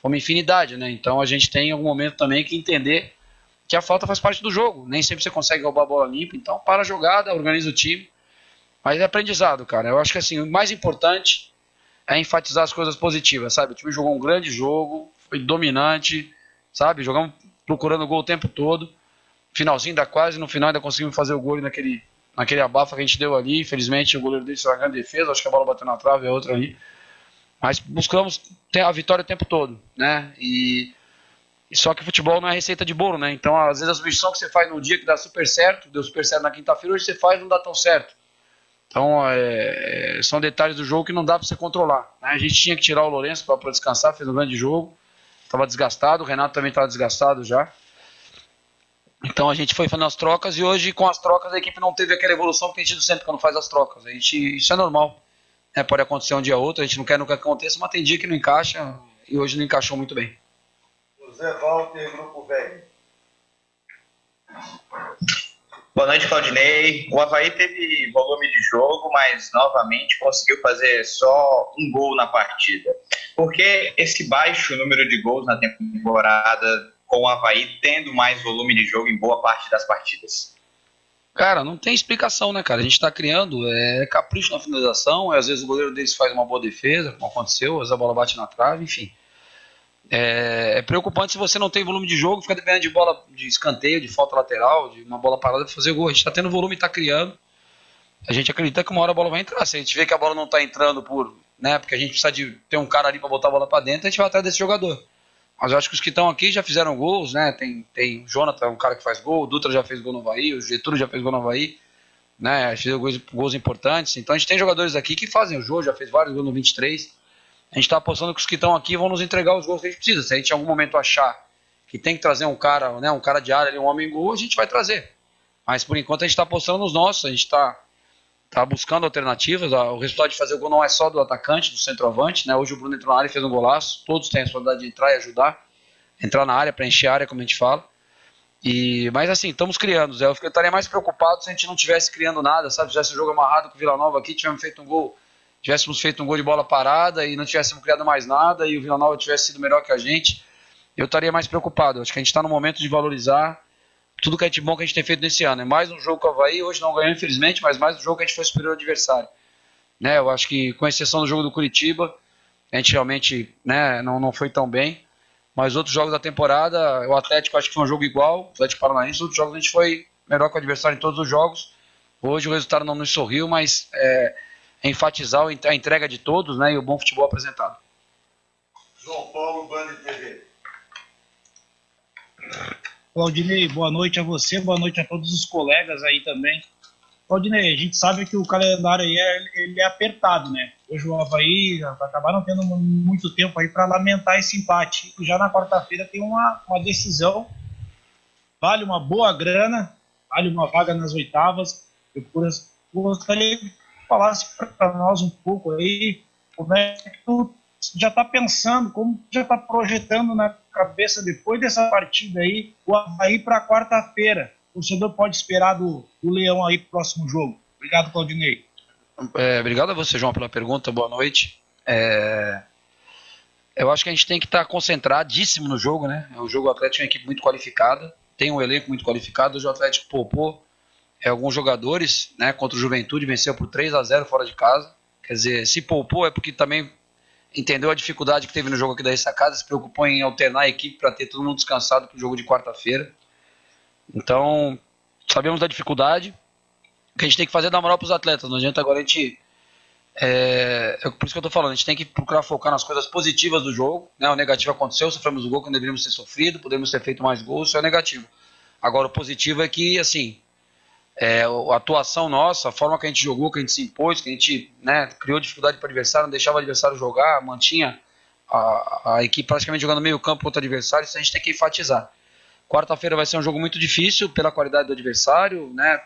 Foi uma infinidade, né? Então a gente tem em algum momento também que entender que a falta faz parte do jogo. Nem sempre você consegue roubar a bola limpa, então para a jogada, organiza o time. Mas é aprendizado, cara. Eu acho que assim, o mais importante é enfatizar as coisas positivas, sabe? O time jogou um grande jogo, foi dominante, sabe? Jogamos procurando o gol o tempo todo. Finalzinho da quase, no final ainda conseguimos fazer o gol naquele naquele abafa que a gente deu ali. Infelizmente, o goleiro dele fez uma grande defesa. Acho que a bola bateu na trave, a outra ali. Mas buscamos a vitória o tempo todo, né? E, só que futebol não é receita de bolo, né? Então, às vezes, a substituição que você faz no dia que dá super certo, deu super certo na quinta-feira, hoje você faz não dá tão certo. Então, é, são detalhes do jogo que não dá para você controlar. Né? A gente tinha que tirar o Lourenço para descansar, fez um grande jogo. Estava desgastado, o Renato também estava desgastado já. Então a gente foi fazendo as trocas e hoje com as trocas a equipe não teve aquela evolução que tem tido sempre quando faz as trocas. A gente, isso é normal. Né? Pode acontecer um dia ou outro, a gente não quer nunca que aconteça, mas tem dia que não encaixa e hoje não encaixou muito bem. José Walter, Grupo Velho. Boa noite, Claudinei. O Havaí teve volume de jogo, mas novamente conseguiu fazer só um gol na partida. Por que esse baixo número de gols na temporada, com o Havaí tendo mais volume de jogo em boa parte das partidas? Cara, não tem explicação, né, cara? A gente tá criando, é capricho na finalização, às vezes o goleiro deles faz uma boa defesa, como aconteceu, às vezes a bola bate na trave, enfim. É, é, preocupante se você não tem volume de jogo, fica dependendo de bola de escanteio, de falta lateral, de uma bola parada para fazer gol. A gente está tendo volume está criando. A gente acredita que uma hora a bola vai entrar. Se a gente vê que a bola não está entrando por, né, porque a gente precisa de ter um cara ali para botar a bola para dentro, a gente vai atrás desse jogador. Mas eu acho que os que estão aqui já fizeram gols, né? Tem, tem o Jonathan, um cara que faz gol, o Dutra já fez gol no Havaí, o Getúlio já fez gol no Havaí, né? Fez gols, gols importantes. Então a gente tem jogadores aqui que fazem o jogo, já fez vários gols no 23 a gente está apostando que os que estão aqui vão nos entregar os gols que a gente precisa. Se a gente em algum momento achar que tem que trazer um cara, né, um cara de área, um homem gol, a gente vai trazer. Mas por enquanto a gente está apostando nos nossos, a gente está tá buscando alternativas. O resultado de fazer o gol não é só do atacante, do centroavante. Né? Hoje o Bruno entrou na área e fez um golaço. Todos têm a responsabilidade de entrar e ajudar. Entrar na área, preencher a área, como a gente fala. E, mas assim, estamos criando. Zé. Eu estaria mais preocupado se a gente não tivesse criando nada, sabe? Se tivesse o jogo amarrado com o Vila Nova aqui, tivemos feito um gol tivéssemos feito um gol de bola parada e não tivéssemos criado mais nada e o Vila Nova tivesse sido melhor que a gente, eu estaria mais preocupado. Acho que a gente está no momento de valorizar tudo que é de bom que a gente tem feito nesse ano. É mais um jogo com o Havaí, hoje não ganhou, infelizmente, mas mais um jogo que a gente foi superior ao adversário. Né, eu acho que, com exceção do jogo do Curitiba, a gente realmente né, não, não foi tão bem. Mas outros jogos da temporada, o Atlético acho que foi um jogo igual, o Atlético Paranaense, outros jogos a gente foi melhor que o adversário em todos os jogos. Hoje o resultado não nos sorriu, mas é, enfatizar a entrega de todos né, e o bom futebol apresentado. João Paulo, Band TV. Claudinei, boa noite a você, boa noite a todos os colegas aí também. Claudinei, a gente sabe que o calendário aí é, ele é apertado, né? Hoje o Havaí acabaram tendo muito tempo aí para lamentar esse empate. Já na quarta-feira tem uma, uma decisão, vale uma boa grana, vale uma vaga nas oitavas. Eu gostaria falasse para nós um pouco aí como é que tu já está pensando, como já está projetando na cabeça depois dessa partida aí, o Havaí para quarta-feira. O torcedor pode esperar do, do Leão aí próximo jogo. Obrigado, Claudinei. É, obrigado a você, João, pela pergunta. Boa noite. É, eu acho que a gente tem que estar tá concentradíssimo no jogo, né? O jogo Atlético é uma equipe muito qualificada, tem um elenco muito qualificado. Hoje o Atlético poupou é, alguns jogadores, né, contra o Juventude, venceu por 3 a 0 fora de casa. Quer dizer, se poupou é porque também entendeu a dificuldade que teve no jogo aqui da ressacada, se preocupou em alternar a equipe para ter todo mundo descansado para o jogo de quarta-feira. Então, sabemos da dificuldade. O que a gente tem que fazer é dar moral para os atletas. Não adianta agora a gente. É, é, por isso que eu estou falando, a gente tem que procurar focar nas coisas positivas do jogo. Né? O negativo aconteceu, sofremos o gol quando deveríamos ter sofrido, podemos ter feito mais gols, isso é negativo. Agora, o positivo é que, assim, é, a atuação nossa, a forma que a gente jogou, que a gente se impôs, que a gente né, criou dificuldade para o adversário, não deixava o adversário jogar, mantinha a, a, equipe praticamente jogando meio campo contra o adversário, isso a gente tem que enfatizar. Quarta-feira vai ser um jogo muito difícil pela qualidade do adversário, né,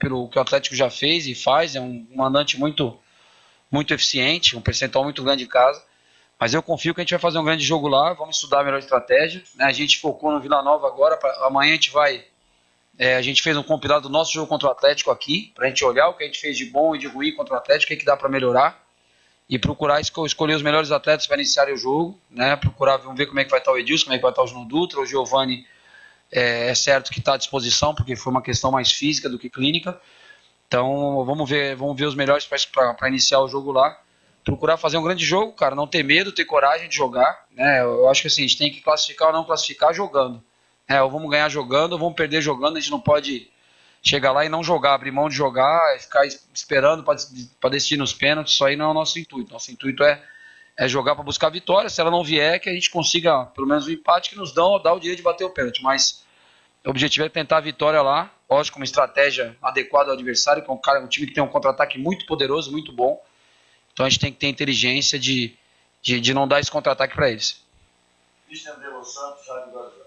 pelo que o Atlético já fez e faz, é um mandante muito, muito eficiente, um percentual muito grande em casa. Mas eu confio que a gente vai fazer um grande jogo lá, vamos estudar a melhor estratégia. Né, a gente focou no Vila Nova agora, pra, amanhã a gente vai é, a gente fez um compilado do nosso jogo contra o Atlético aqui, para a gente olhar o que a gente fez de bom e de ruim contra o Atlético, o que, que dá para melhorar e procurar escolher os melhores atletas para iniciar o jogo, né? Procurar vamos ver como é que vai estar o Edilson, como é que vai estar o João Dutra, o Giovani é, é certo que está à disposição, porque foi uma questão mais física do que clínica. Então vamos ver, vamos ver os melhores para iniciar o jogo lá. Procurar fazer um grande jogo, cara, não ter medo, ter coragem de jogar. Né? Eu acho que assim, a gente tem que classificar ou não classificar jogando. É, ou vamos ganhar jogando, ou vamos perder jogando, a gente não pode chegar lá e não jogar, abrir mão de jogar, ficar esperando para decidir nos pênaltis, isso aí não é o nosso intuito. Nosso intuito é, é jogar para buscar vitória. Se ela não vier, que a gente consiga pelo menos um empate que nos dá, dá o direito de bater o pênalti. Mas o objetivo é tentar a vitória lá, lógico, uma estratégia adequada ao adversário, que é um, cara, um time que tem um contra-ataque muito poderoso, muito bom. Então a gente tem que ter inteligência de, de, de não dar esse contra-ataque para eles. Los Santos, Rádio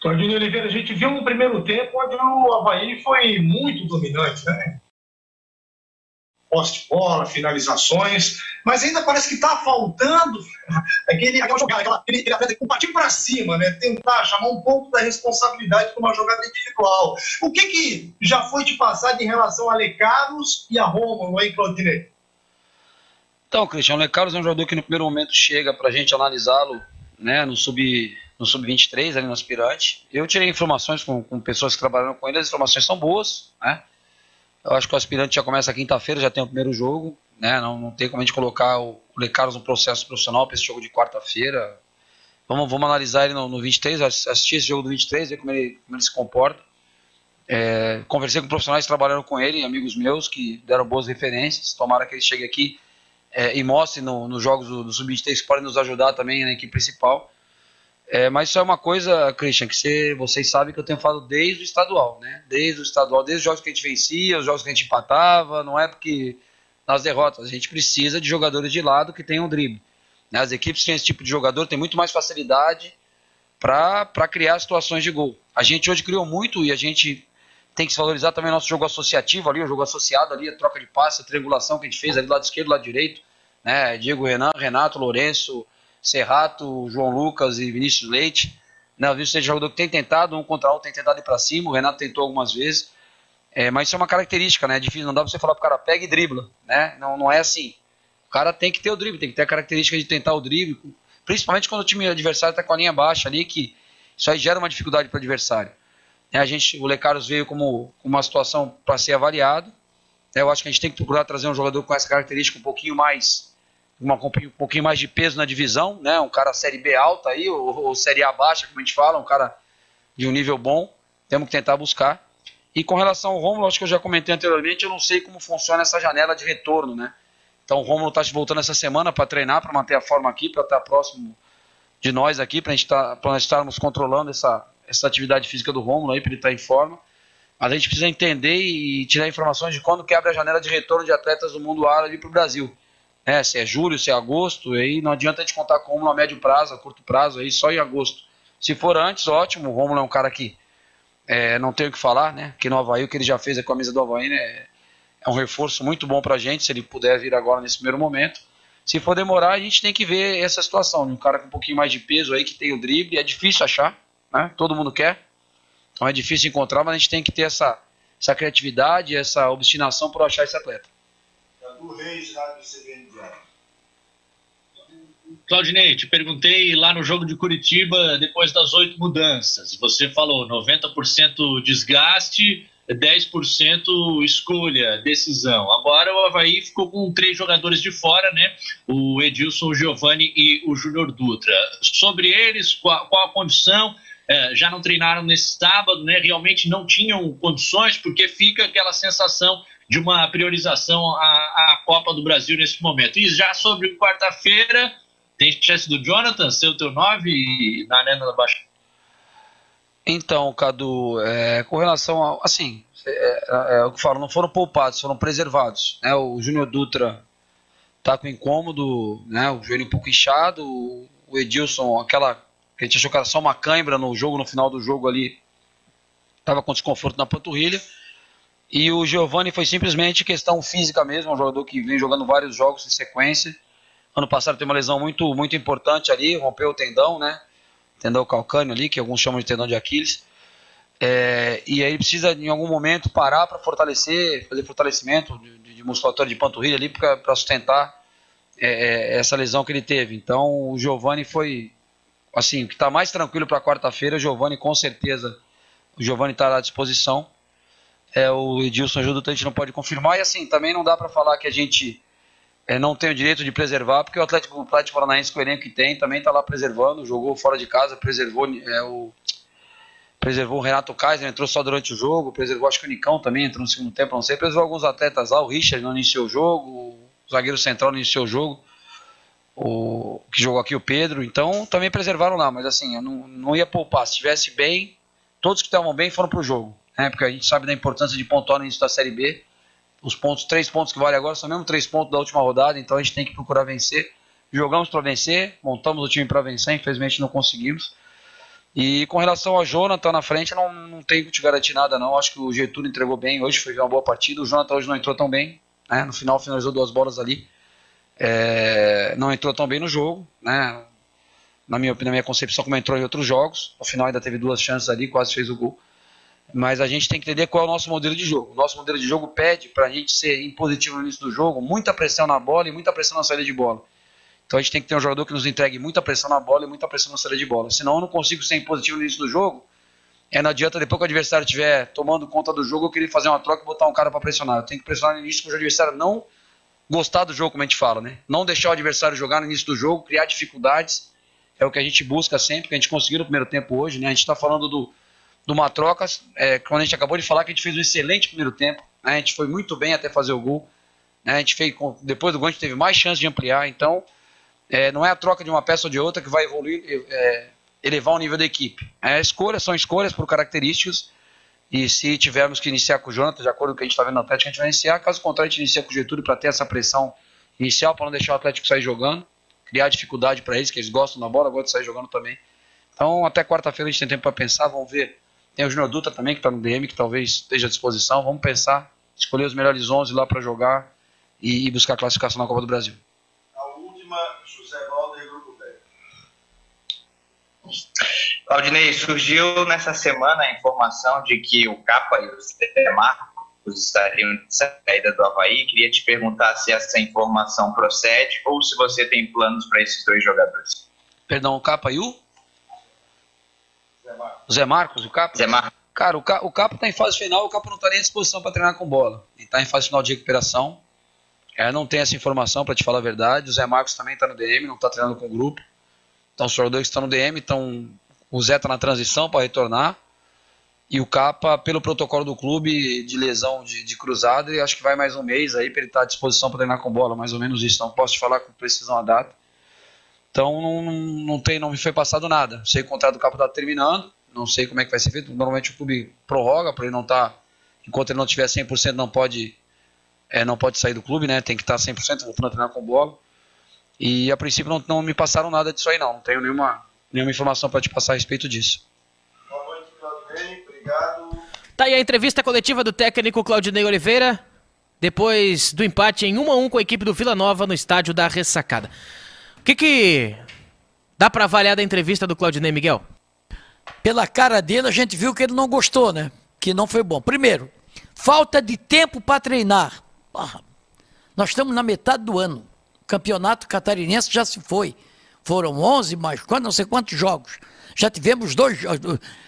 Claudinho Oliveira, a gente viu no primeiro tempo onde o Havaí foi muito dominante, né? Poste bola, finalizações, mas ainda parece que está faltando aquele, aquela jogada, aquela, aquele, aquele atleta com partir para cima, né? Tentar chamar um pouco da responsabilidade para uma jogada individual. O que, que já foi te passado em relação a Le Carlos e a Romulo aí, Claudinei? Então, Cristian, o Le Carlos é um jogador que no primeiro momento chega para a gente analisá-lo né, no sub no sub-23 ali no aspirante. Eu tirei informações com, com, pessoas que trabalharam com ele, as informações são boas, né? Eu acho que o aspirante já começa quinta-feira, já tem o primeiro jogo, né? Não, não tem como a gente colocar o, Le Carlos no processo profissional para esse jogo de quarta-feira. Vamos, vamos analisar ele no, no 23, assistir esse jogo do 23, ver como ele, como ele se comporta. É, conversei com profissionais que trabalharam com ele, amigos meus que deram boas referências. Tomara que ele chegue aqui é, e mostre nos no jogos do, do Sub-23 que podem nos ajudar também na equipe principal. É, mas isso é uma coisa, Christian, que você, vocês sabem que eu tenho falado desde o estadual, né? Desde o estadual, desde os jogos que a gente vencia, os jogos que a gente empatava, não é porque nas derrotas. A gente precisa de jogadores de lado que tenham drible. Né? As equipes que têm esse tipo de jogador têm muito mais facilidade para criar situações de gol. A gente hoje criou muito e a gente tem que se valorizar também nosso jogo associativo ali, o jogo associado ali, a troca de passe, a triangulação que a gente fez ali do lado esquerdo, lado direito. Né? Diego Renan, Renato, Lourenço, Serrato, João Lucas e Vinícius Leite. Né, o Vinícius Leite é jogador que tem tentado, um contra um, tem tentado ir para cima, o Renato tentou algumas vezes. É, mas isso é uma característica, né? É difícil, não dá para você falar pro cara pega e dribla, né? Não, não é assim. O cara tem que ter o drible, tem que ter a característica de tentar o drible, principalmente quando o time adversário está com a linha baixa ali, que isso aí gera uma dificuldade para o adversário. É, a gente, o Lecaros veio como uma situação para ser avaliado. É, eu acho que a gente tem que procurar trazer um jogador com essa característica um pouquinho mais uma, um pouquinho mais de peso na divisão, né? Um cara série B alta aí, ou, ou série A baixa, como a gente fala, um cara de um nível bom. Temos que tentar buscar. E com relação ao Romulo, acho que eu já comentei anteriormente, eu não sei como funciona essa janela de retorno, né? Então o Romulo está voltando essa semana para treinar, para manter a forma aqui, para estar próximo de nós aqui, para tá, nós estarmos controlando essa, essa atividade física do Romulo aí, para ele estar tá em forma. Mas a gente precisa entender e tirar informações de quando quebra a janela de retorno de atletas do mundo árabe para o Brasil né, se é julho, se é agosto, aí não adianta a gente contar com o Romulo a médio prazo, a curto prazo, aí só em agosto. Se for antes, ótimo, o Romulo é um cara que é, não tem o que falar, né, que no Havaí, o que ele já fez com a camisa do Havaí, né, é um reforço muito bom pra gente, se ele puder vir agora nesse primeiro momento. Se for demorar, a gente tem que ver essa situação, um cara com um pouquinho mais de peso aí, que tem o drible, é difícil achar, né, todo mundo quer, então é difícil encontrar, mas a gente tem que ter essa, essa criatividade, essa obstinação por achar esse atleta. Reis, Rádio CBN Claudinei, te perguntei lá no jogo de Curitiba, depois das oito mudanças. Você falou 90% desgaste, 10% escolha, decisão. Agora o Havaí ficou com três jogadores de fora, né? O Edilson, o Giovanni e o Júnior Dutra. Sobre eles, qual, qual a condição? É, já não treinaram nesse sábado, né? Realmente não tinham condições, porque fica aquela sensação de uma priorização à, à Copa do Brasil nesse momento. E já sobre quarta-feira, tem chance do Jonathan ser o teu 9 na Arena da Baixa? Então, Cadu, é, com relação a. Assim, é, é, é, o que falo, não foram poupados, foram preservados. Né? O Júnior Dutra tá com incômodo, né? o joelho um pouco inchado. O Edilson, aquela. que a gente achou que era só uma cãibra no jogo, no final do jogo ali, estava com desconforto na panturrilha. E o Giovani foi simplesmente questão física mesmo, um jogador que vem jogando vários jogos em sequência. Ano passado teve uma lesão muito, muito importante ali, rompeu o tendão, né? Tendão calcâneo ali, que alguns chamam de tendão de Aquiles. É, e aí ele precisa em algum momento parar para fortalecer, fazer fortalecimento de, de, musculatura de panturrilha ali para sustentar é, é, essa lesão que ele teve. Então o Giovani foi assim, o que está mais tranquilo para quarta-feira, o Giovani com certeza, o Giovani está à disposição é, o Edilson ajuda, a gente não pode confirmar. E assim, também não dá para falar que a gente é, não tem o direito de preservar, porque o Atlético, o Atlético Paranaense, com o elenco que tem, também está lá preservando, jogou fora de casa, preservou é, o, preservou o Renato Kaiser, entrou só durante o jogo, preservou acho que o Nicão também entrou no segundo tempo, não sei, preservou alguns atletas lá, o Richard não iniciou o jogo, o zagueiro central não iniciou o jogo, o que jogou aqui o Pedro, então também preservaram lá, mas assim, eu não, não ia poupar, se estivesse bem, todos que estavam bem foram pro jogo, né, porque a gente sabe da importância de pontuar no início da Série B, os pontos, três pontos que vale agora são mesmo três pontos da última rodada, então a gente tem que procurar vencer, jogamos para vencer, montamos o time para vencer, infelizmente não conseguimos, e com relação ao Jonathan na frente, não, não tenho que te garantir nada, não. Acho que o Getúlio entregou bem hoje, foi uma boa partida. O Jonathan hoje não entrou tão bem, né? No final finalizou duas bolas ali. É, não entrou tão bem no jogo, né? Na minha, na minha concepção, como entrou em outros jogos. No final ainda teve duas chances ali, quase fez o gol. Mas a gente tem que entender qual é o nosso modelo de jogo. O nosso modelo de jogo pede para a gente ser impositivo no início do jogo, muita pressão na bola e muita pressão na saída de bola. Então a gente tem que ter um jogador que nos entregue muita pressão na bola e muita pressão na saída de bola. Senão eu não consigo ser impositivo no início do jogo. É, não adianta depois que o adversário estiver tomando conta do jogo, eu querer fazer uma troca e botar um cara para pressionar. Eu tenho que pressionar no início para o adversário não gostar do jogo, como a gente fala, né? Não deixar o adversário jogar no início do jogo, criar dificuldades. É o que a gente busca sempre, que a gente conseguiu no primeiro tempo hoje, né? A gente está falando do, do Matrocas, é, quando a gente acabou de falar que a gente fez um excelente primeiro tempo, né? a gente foi muito bem até fazer o gol. Né? A gente fez, depois do gol a gente teve mais chance de ampliar, então é, não é a troca de uma peça ou de outra que vai evoluir, é, elevar o nível da equipe. É, escolhas são escolhas por características. E se tivermos que iniciar com o Jonathan, de acordo com o que a gente está vendo no Atlético, a gente vai iniciar. Caso contrário, a gente inicia com o Getúlio para ter essa pressão inicial, para não deixar o Atlético sair jogando, criar dificuldade para eles, que eles gostam da bola, gostam de sair jogando também. Então, até quarta-feira a gente tem tempo para pensar, vamos ver. Tem o Junior Dutra também, que está no DM, que talvez esteja à disposição. Vamos pensar, escolher os melhores 11 lá para jogar e, e buscar a classificação na Copa do Brasil. A última, José Valder, Grupo B. Claudinei, surgiu nessa semana a informação de que o Capa e o Zé Marcos estariam de saída do Havaí. Queria te perguntar se essa informação procede ou se você tem planos para esses dois jogadores. Perdão, o Capa e o? Zé Marcos, o Capa? Zé Marcos. Cara, o, Ca, o Capa está em fase final, o Capa não está nem à disposição para treinar com bola. Ele está em fase final de recuperação. É, não tem essa informação, para te falar a verdade. O Zé Marcos também está no DM, não está treinando com o grupo. Então, os jogadores que estão no DM, então, o Zé está na transição para retornar. E o Capa, pelo protocolo do clube de lesão de, de cruzado, acho que vai mais um mês aí para ele estar tá à disposição para treinar com bola, mais ou menos isso. Não posso te falar com precisão a data. Então não, não, não, tem, não me foi passado nada. Sei que o contrato do Capa está terminando, não sei como é que vai ser feito. Normalmente o clube prorroga para ele não estar, tá, enquanto ele não tiver 100%, não pode, é, não pode sair do clube, né? Tem que estar 100% voltando a treinar com bola. E a princípio não, não me passaram nada disso aí, não. Não tenho nenhuma, nenhuma informação para te passar a respeito disso. Boa noite, Claudinei. Obrigado. Tá aí a entrevista coletiva do técnico Claudinei Oliveira, depois do empate em 1 a 1 com a equipe do Vila Nova no estádio da Ressacada. O que que dá para avaliar da entrevista do Claudinei Miguel? Pela cara dele, a gente viu que ele não gostou, né? Que não foi bom. Primeiro, falta de tempo para treinar. Ah, nós estamos na metade do ano. O campeonato catarinense já se foi. Foram 11, mais quando não sei quantos jogos. Já tivemos dois,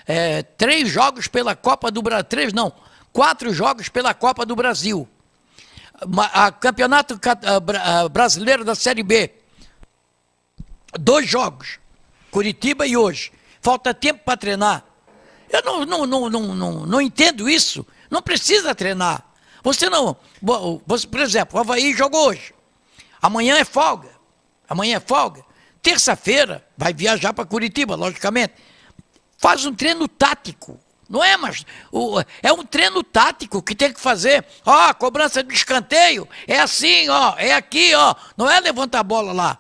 é, três jogos pela Copa do Brasil. Três não, quatro jogos pela Copa do Brasil. A, campeonato brasileiro da Série B. Dois jogos. Curitiba e hoje. Falta tempo para treinar. Eu não, não, não, não, não, não entendo isso. Não precisa treinar. Você não. Você, por exemplo, o Havaí jogou hoje. Amanhã é folga. Amanhã é folga. Terça-feira vai viajar para Curitiba, logicamente. Faz um treino tático. Não é, mas o, é um treino tático que tem que fazer. Ó, cobrança de escanteio é assim, ó, é aqui, ó. Não é levantar a bola lá.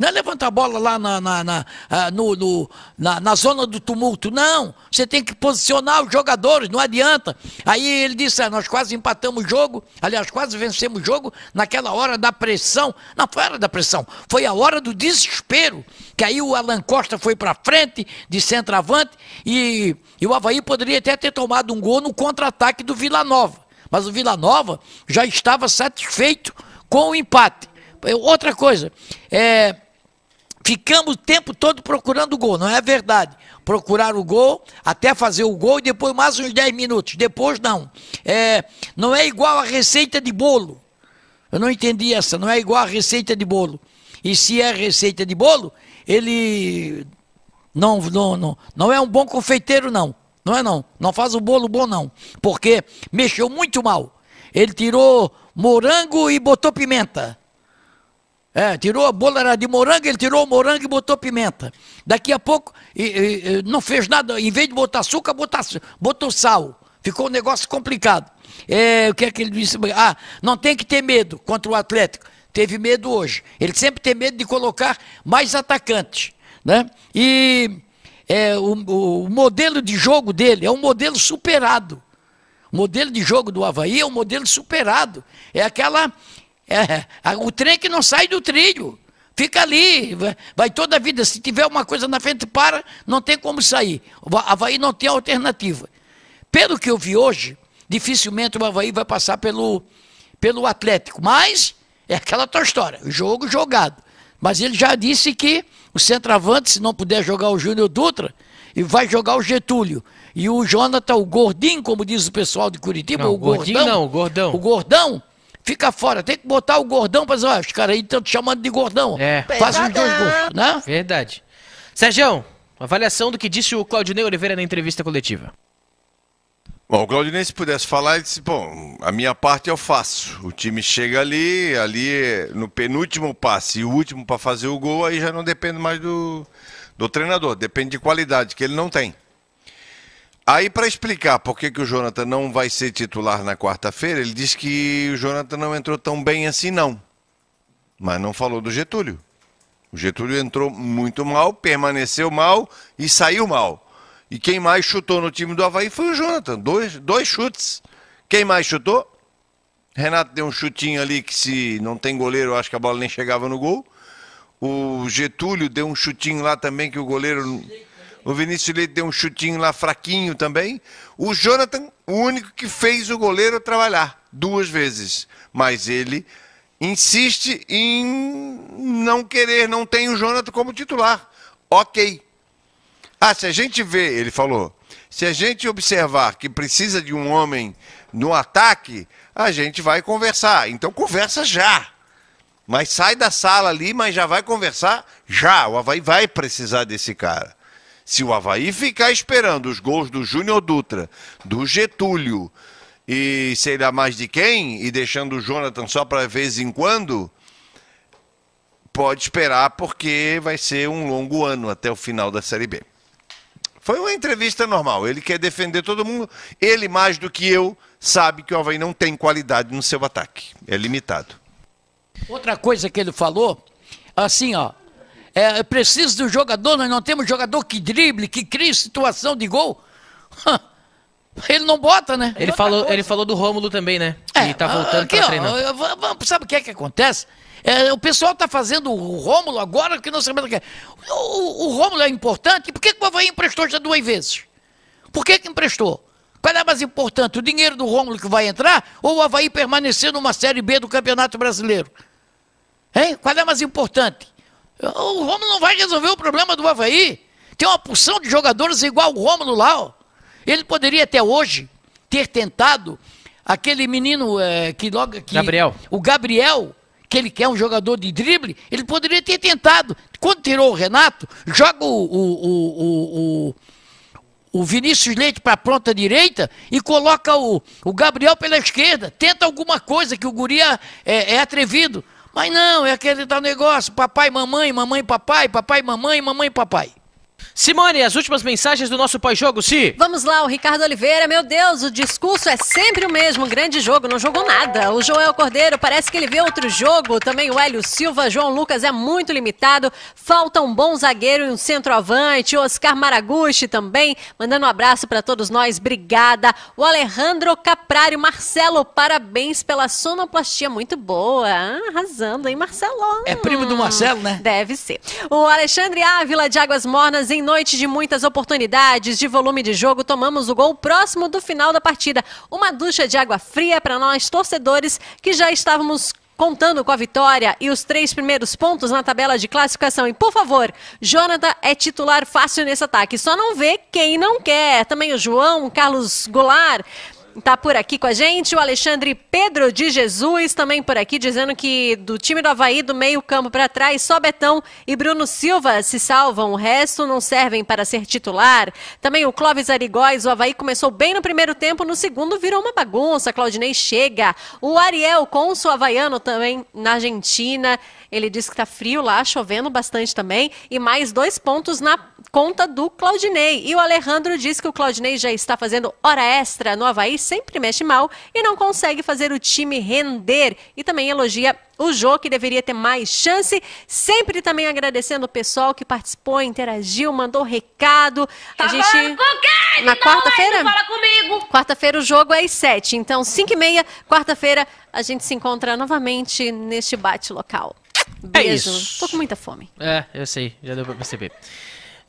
Não é levantar a bola lá na, na, na, ah, no, no, na, na, zona do tumulto, não. Você tem que posicionar os jogadores, não adianta. Aí ele disse: ah, nós quase empatamos o jogo, aliás, quase vencemos o jogo naquela hora da pressão. Não foi a hora da pressão, foi a hora do desespero. Que aí o Alan Costa foi para frente, de centroavante, e, e o Havaí poderia até ter tomado um gol no contra-ataque do Vila Nova. Mas o Vila Nova já estava satisfeito com o empate. Outra coisa, é, ficamos o tempo todo procurando o gol, não é verdade. Procurar o gol, até fazer o gol e depois mais uns 10 minutos. Depois não. É, não é igual a receita de bolo. Eu não entendi essa, não é igual a receita de bolo. E se é receita de bolo, ele não, não, não, não é um bom confeiteiro, não. Não é não. Não faz o bolo bom não. Porque mexeu muito mal. Ele tirou morango e botou pimenta. É, tirou a bola era de morango, ele tirou o morango e botou pimenta. Daqui a pouco e, e, não fez nada, em vez de botar açúcar, botou sal. Ficou um negócio complicado. É, o que é que ele disse? Ah, não tem que ter medo contra o Atlético. Teve medo hoje. Ele sempre tem medo de colocar mais atacantes. Né? E é, o, o modelo de jogo dele é um modelo superado. O modelo de jogo do Havaí é um modelo superado. É aquela. É, o trem que não sai do trilho. Fica ali, vai, vai, toda a vida. Se tiver uma coisa na frente, para, não tem como sair. O Havaí não tem alternativa. Pelo que eu vi hoje, dificilmente o Havaí vai passar pelo, pelo Atlético. Mas é aquela tua história, jogo jogado. Mas ele já disse que o centroavante, se não puder jogar o Júnior Dutra, e vai jogar o Getúlio. E o Jonathan, o gordinho, como diz o pessoal de Curitiba, não, o gordinho não, o gordão. O gordão fica fora. Tem que botar o gordão para dizer, ó, os caras aí estão te chamando de gordão. É. Faz os dois gols, né? Verdade. Sérgio, avaliação do que disse o Claudinei Oliveira na entrevista coletiva. Bom, o Claudinei, se pudesse falar, ele disse, bom, a minha parte eu faço. O time chega ali, ali no penúltimo passe e o último para fazer o gol, aí já não depende mais do, do treinador, depende de qualidade, que ele não tem. Aí, para explicar por que, que o Jonathan não vai ser titular na quarta-feira, ele disse que o Jonathan não entrou tão bem assim, não. Mas não falou do Getúlio. O Getúlio entrou muito mal, permaneceu mal e saiu mal. E quem mais chutou no time do Havaí foi o Jonathan. Dois, dois chutes. Quem mais chutou? Renato deu um chutinho ali que se não tem goleiro, acho que a bola nem chegava no gol. O Getúlio deu um chutinho lá também que o goleiro. O Vinícius Leite deu um chutinho lá fraquinho também. O Jonathan, o único que fez o goleiro trabalhar duas vezes. Mas ele insiste em não querer, não tem o Jonathan como titular. Ok. Ah, se a gente vê, ele falou, se a gente observar que precisa de um homem no ataque, a gente vai conversar. Então conversa já. Mas sai da sala ali, mas já vai conversar já. O Havaí vai precisar desse cara. Se o Havaí ficar esperando os gols do Júnior Dutra, do Getúlio e sei lá mais de quem, e deixando o Jonathan só para vez em quando, pode esperar porque vai ser um longo ano até o final da Série B. Foi uma entrevista normal. Ele quer defender todo mundo. Ele, mais do que eu, sabe que o Havaí não tem qualidade no seu ataque. É limitado. Outra coisa que ele falou, assim, ó. É preciso do jogador, nós não temos jogador que drible, que crie situação de gol. Ele não bota, né? Ele falou, ele falou do Rômulo também, né? Que é, tá voltando aqui, pra ó, treinar. Sabe o que é que acontece? É, o pessoal está fazendo o Rômulo agora que não sabemos o que é. O, o Rômulo é importante, por que, que o Havaí emprestou já duas vezes? Por que, que emprestou? Qual é mais importante, o dinheiro do Rômulo que vai entrar ou o Havaí permanecer numa Série B do Campeonato Brasileiro? Hein? Qual é mais importante? O Rômulo não vai resolver o problema do Havaí. Tem uma porção de jogadores igual o Rômulo lá. Ó. Ele poderia até hoje ter tentado aquele menino é, que logo. Que, Gabriel. O Gabriel, que ele quer um jogador de drible, ele poderia ter tentado. Quando tirou o Renato, joga o, o, o, o, o Vinícius Leite para a ponta direita e coloca o, o Gabriel pela esquerda. Tenta alguma coisa que o Guria é, é atrevido. Mas não, é aquele tal negócio: papai, mamãe, mamãe, papai, papai, mamãe, mamãe, papai. Simone, as últimas mensagens do nosso pós-jogo, Si. Vamos lá, o Ricardo Oliveira. Meu Deus, o discurso é sempre o mesmo. Grande jogo, não jogou nada. O Joel Cordeiro parece que ele vê outro jogo. Também o Hélio Silva, João Lucas é muito limitado. Falta um bom zagueiro e um centroavante. O Oscar Maraguchi também, mandando um abraço para todos nós. Obrigada. O Alejandro Caprário, Marcelo, parabéns pela sonoplastia muito boa. Ah, arrasando, hein, Marcelo? É primo do Marcelo, né? Deve ser. O Alexandre Ávila de Águas Mornas, em noite de muitas oportunidades, de volume de jogo, tomamos o gol próximo do final da partida. Uma ducha de água fria para nós, torcedores, que já estávamos contando com a vitória e os três primeiros pontos na tabela de classificação. E, por favor, Jonathan é titular fácil nesse ataque. Só não vê quem não quer. Também o João, Carlos Goulart. Tá por aqui com a gente. O Alexandre Pedro de Jesus também por aqui, dizendo que do time do Havaí, do meio-campo para trás, só Betão e Bruno Silva se salvam. O resto não servem para ser titular. Também o Clóvis Arigóis, o Havaí começou bem no primeiro tempo, no segundo virou uma bagunça. Claudinei chega. O Ariel, cônsul havaiano também na Argentina. Ele diz que tá frio lá, chovendo bastante também. E mais dois pontos na conta do Claudinei. E o Alejandro diz que o Claudinei já está fazendo hora extra no Havaí, sempre mexe mal e não consegue fazer o time render. E também elogia o Jô, que deveria ter mais chance. Sempre também agradecendo o pessoal que participou, interagiu, mandou recado. Tá a gente. Na quarta-feira? Comigo. Quarta-feira o jogo é às sete. Então, cinco e meia, quarta-feira, a gente se encontra novamente neste bate local. Beijo. isso. Tô com muita fome. É, eu sei, já deu pra perceber.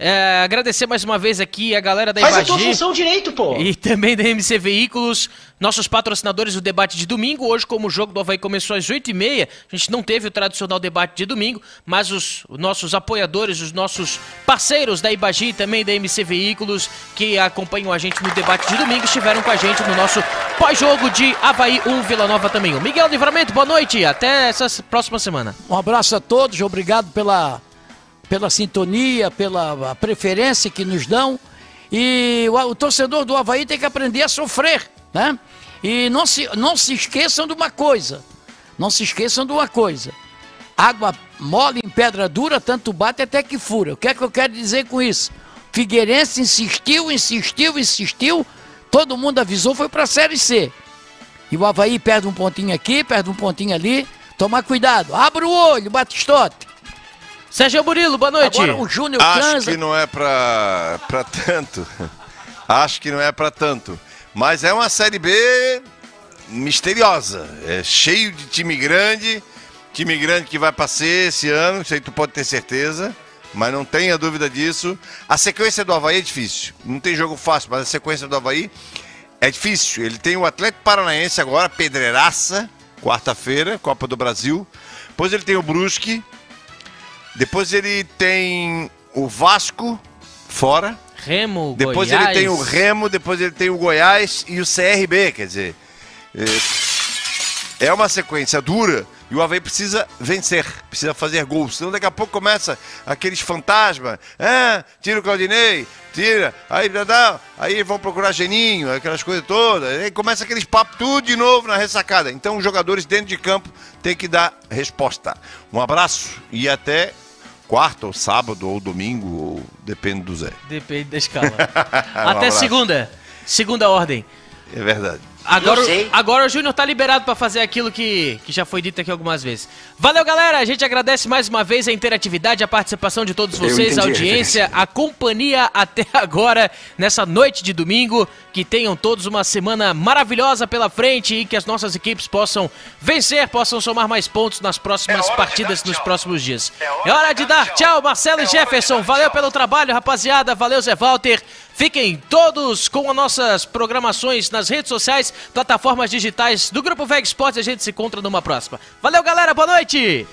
É, agradecer mais uma vez aqui a galera da Faz a Ibagi. tua função direito, pô. E também da MC Veículos, nossos patrocinadores do debate de domingo. Hoje, como o jogo do Havaí começou às 8h30, a gente não teve o tradicional debate de domingo, mas os, os nossos apoiadores, os nossos parceiros da Ibagi e também da MC Veículos, que acompanham a gente no debate de domingo, estiveram com a gente no nosso pós-jogo de Havaí 1 Vila Nova também. O Miguel Livramento, boa noite, até essa próxima semana. Um abraço a todos, obrigado pela, pela sintonia, pela preferência que nos dão. E o, o torcedor do Havaí tem que aprender a sofrer, né? E não se, não se esqueçam de uma coisa, não se esqueçam de uma coisa. Água mole em pedra dura, tanto bate até que fura. O que é que eu quero dizer com isso? Figueirense insistiu, insistiu, insistiu, todo mundo avisou, foi para a Série C. E o Havaí perde um pontinho aqui, perde um pontinho ali. Tomar cuidado. Abra o olho, Batistote. Sérgio Burilo, boa noite. Agora o Júnior Acho que não é pra, pra tanto. Acho que não é pra tanto. Mas é uma Série B misteriosa. É cheio de time grande. Time grande que vai pra ser esse ano, isso aí tu pode ter certeza. Mas não tenha dúvida disso. A sequência do Havaí é difícil. Não tem jogo fácil, mas a sequência do Havaí é difícil. Ele tem o Atlético Paranaense agora, Pedreiraça, quarta-feira, Copa do Brasil. Depois ele tem o Brusque. Depois ele tem o Vasco, fora. Remo, Depois Goiás. ele tem o Remo, depois ele tem o Goiás e o CRB, quer dizer. É, é uma sequência dura e o Havaí precisa vencer, precisa fazer gols. Senão daqui a pouco começa aqueles fantasmas. Ah, tira o Claudinei, tira, aí, aí vão procurar Geninho, aquelas coisas todas. Aí começa aqueles papos tudo de novo na ressacada. Então os jogadores dentro de campo têm que dar resposta. Um abraço e até quarta ou sábado ou domingo, ou depende do Zé. Depende da escala. Até segunda. Segunda ordem. É verdade. Agora, agora o Júnior tá liberado pra fazer aquilo que, que já foi dito aqui algumas vezes. Valeu, galera! A gente agradece mais uma vez a interatividade, a participação de todos vocês, a entendi a audiência, a companhia até agora, nessa noite de domingo. Que tenham todos uma semana maravilhosa pela frente e que as nossas equipes possam vencer, possam somar mais pontos nas próximas partidas, nos próximos dias. É hora de dar tchau, Marcelo e Jefferson. Valeu pelo trabalho, rapaziada. Valeu, Zé Walter. Fiquem todos com as nossas programações nas redes sociais, plataformas digitais do Grupo VEG Sports. A gente se encontra numa próxima. Valeu, galera. Boa noite.